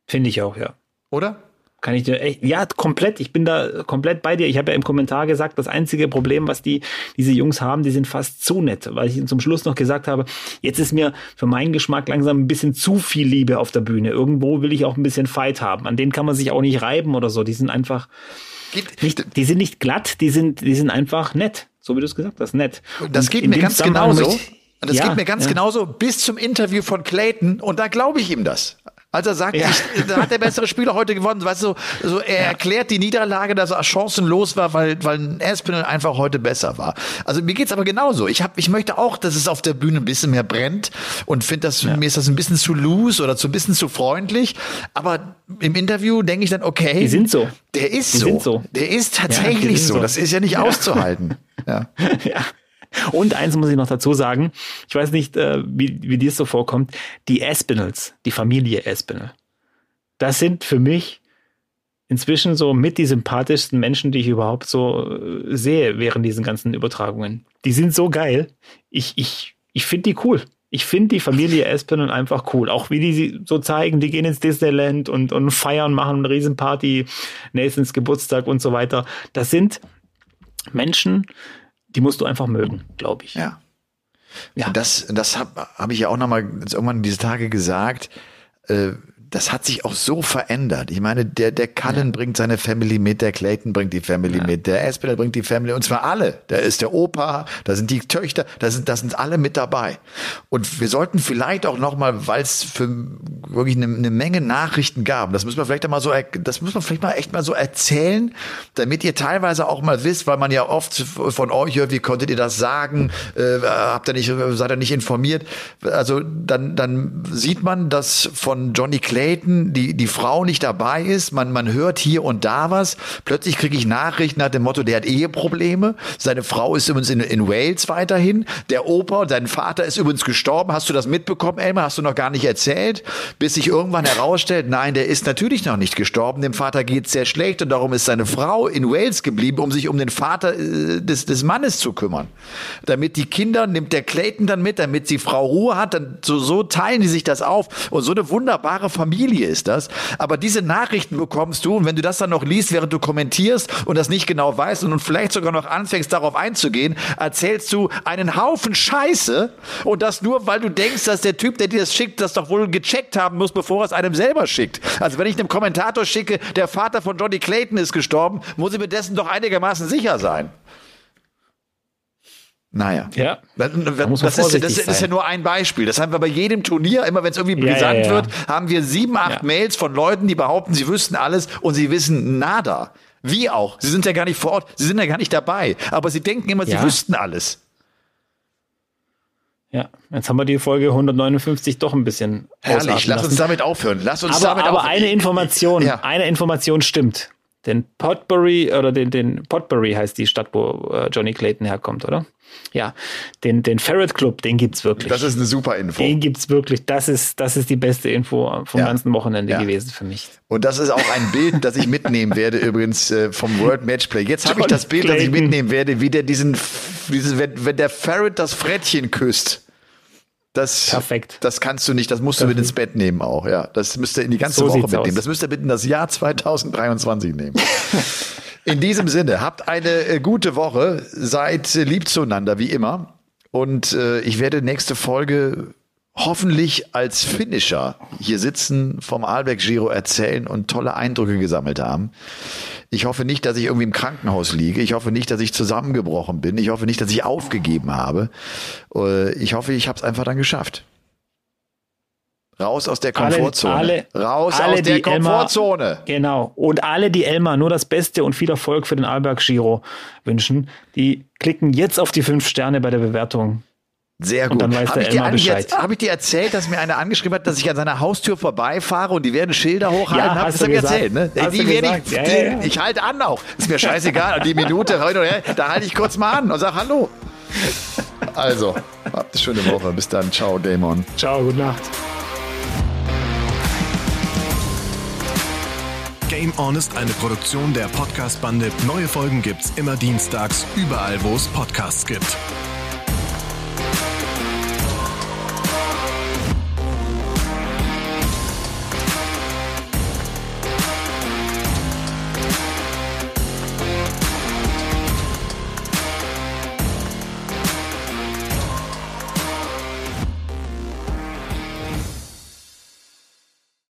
Finde ich auch, ja. oder? Kann ich dir echt, ja, komplett. Ich bin da komplett bei dir. Ich habe ja im Kommentar gesagt, das einzige Problem, was die, diese Jungs haben, die sind fast zu nett, weil ich ihnen zum Schluss noch gesagt habe, jetzt ist mir für meinen Geschmack langsam ein bisschen zu viel Liebe auf der Bühne. Irgendwo will ich auch ein bisschen Fight haben. An denen kann man sich auch nicht reiben oder so. Die sind einfach Geht, nicht, die sind nicht glatt, die sind, die sind einfach nett. So wie du es gesagt hast, nett. Das geht mir ganz genauso. Und das Ja, geht mir ganz ja. genauso bis zum Interview von Clayton und da glaube ich ihm das. Als er sagt, Ja. ich, da hat der bessere Spieler heute gewonnen. Weißt du, so, er erklärt die Niederlage, dass er chancenlos war, weil, weil ein Aspinall einfach heute besser war. Also mir geht's aber genauso. Ich, hab, ich möchte auch, dass es auf der Bühne ein bisschen mehr brennt und finde, das mir ist das ein bisschen zu loose oder zu ein bisschen zu freundlich. Aber im Interview denke ich dann, okay. Die sind so. Der ist so. sind so. Der ist Ja, tatsächlich so. so. Das ist ja nicht auszuhalten. Ja. Und eins muss ich noch dazu sagen, ich weiß nicht, äh, wie, wie dir es so vorkommt, die Aspinalls, die Familie Aspinall, das sind für mich inzwischen so mit die sympathischsten Menschen, die ich überhaupt so äh, sehe während diesen ganzen Übertragungen. Die sind so geil. Ich, ich, ich finde die cool. Ich finde die Familie Aspinall einfach cool. Auch wie die sie so zeigen, die gehen ins Disneyland und, und feiern, machen eine Riesenparty, Nathans Geburtstag und so weiter. Das sind Menschen, die musst du einfach mögen, glaube ich. Ja. Ja. Das, das habe hab ich ja auch nochmal irgendwann diese Tage gesagt. Äh, das hat sich auch so verändert. Ich meine, der, der Cullen bringt seine Family mit, der Clayton bringt die Family mit, der Aspinall bringt die Family und zwar alle. Da ist der Opa, da sind die Töchter, da sind, da sind alle mit dabei. Und wir sollten vielleicht auch nochmal, weil es für wirklich eine, eine Menge Nachrichten gab, das müssen wir vielleicht einmal so, das müssen wir vielleicht mal echt mal so erzählen, damit ihr teilweise auch mal wisst, weil man ja oft von euch hört, wie konntet ihr das sagen, äh, habt ihr nicht, seid ihr nicht informiert. Also dann, dann sieht man, dass von Johnny Clayton die, die Frau nicht dabei ist. Man, man hört hier und da was. Plötzlich kriege ich Nachrichten nach dem Motto, der hat Eheprobleme. Seine Frau ist übrigens in, in Wales weiterhin. Der Opa, dein Vater ist übrigens gestorben. Hast du das mitbekommen, Elmar? Hast du noch gar nicht erzählt? Bis sich irgendwann herausstellt, nein, der ist natürlich noch nicht gestorben. Dem Vater geht's sehr schlecht und darum ist seine Frau in Wales geblieben, um sich um den Vater äh, des, des Mannes zu kümmern. Damit die Kinder nimmt der Clayton dann mit, damit die Frau Ruhe hat. Dann so, so teilen die sich das auf. Und so eine wunderbare Familie ist das. Aber diese Nachrichten bekommst du und wenn du das dann noch liest, während du kommentierst und das nicht genau weißt und vielleicht sogar noch anfängst, darauf einzugehen, erzählst du einen Haufen Scheiße und das nur, weil du denkst, dass der Typ, der dir das schickt, das doch wohl gecheckt haben muss, bevor er es einem selber schickt. Also wenn ich einem Kommentator schicke, der Vater von Johnny Clayton ist gestorben, muss ich mir dessen doch einigermaßen sicher sein. Naja. Ja. Das, das, das, ist, das, ist, ja nur ein Beispiel. Das haben wir bei jedem Turnier, immer wenn es irgendwie Ja, brisant ja, ja. wird, haben wir sieben, acht. Mails von Leuten, die behaupten, sie wüssten alles und sie wissen nada. Wie auch? Sie sind ja gar nicht vor Ort, sie sind ja gar nicht dabei. Aber sie denken immer, sie wüssten alles. Ja, jetzt haben wir die Folge 159 doch ein bisschen Herrlich, lass uns damit aufhören. Lass uns aber, damit aber aufhören. eine Information, Ja. eine Information stimmt. Den Potbury oder den, den Potbury heißt die Stadt, wo äh, Johnny Clayton herkommt, oder? Ja, den, den Ferret Club, den gibt's wirklich. Das ist eine super Info. den gibt's wirklich. Das ist, das ist die beste Info vom Ja. ganzen Wochenende Ja. gewesen für mich. Und das ist auch ein Bild, das ich mitnehmen werde, übrigens äh, vom World Matchplay. Jetzt habe ich das Bild, das ich Clayton. mitnehmen werde, wie der diesen, dieses, wenn, wenn der Ferret das Frettchen küsst. Das, Perfekt. das kannst du nicht, das musst du mit ins Bett nehmen auch, ja. Das müsst ihr in die ganze So Woche mitnehmen. aus. Das müsst ihr bitte in das Jahr 2023 nehmen. in diesem Sinne, habt eine äh, gute Woche, seid äh, lieb zueinander, wie immer. Und äh, ich werde nächste Folge hoffentlich als Finisher hier sitzen, vom Albeck Giro erzählen und tolle Eindrücke gesammelt haben. Ich hoffe nicht, dass ich irgendwie im Krankenhaus liege. Ich hoffe nicht, dass ich zusammengebrochen bin. Ich hoffe nicht, dass ich aufgegeben habe. Äh, Ich hoffe, ich habe es einfach dann geschafft. Raus aus der Alle- Komfortzone. alle- Raus alle, aus der die Elmar- Komfortzone. Genau. Und alle, die Elmar nur das Beste und viel Erfolg für den Alberg Giro wünschen, die klicken jetzt auf die fünf Sterne bei der Bewertung. Sehr Und gut. dann weiß Habe der ich, dir Elmar Bescheid. jetzt- hab ich dir erzählt, dass mir einer angeschrieben hat, dass ich an seiner Haustür vorbeifahre und die werden Schilder hochhalten? Ja, Hab- hast das du hab ich gesagt. erzählt, ne? Hast die du werde gesagt. ich, Ja, die, ja, ja. ich halte an auch. Ist mir scheißegal. Die Minute heute oder her, da halte ich kurz mal an und sag Hallo. Also, habt eine schöne Woche. Bis dann. Ciao, Damon. Ciao, gute Nacht. Game On ist eine Produktion der Podcast-Bande. Neue Folgen gibt's immer dienstags, überall, wo es Podcasts gibt.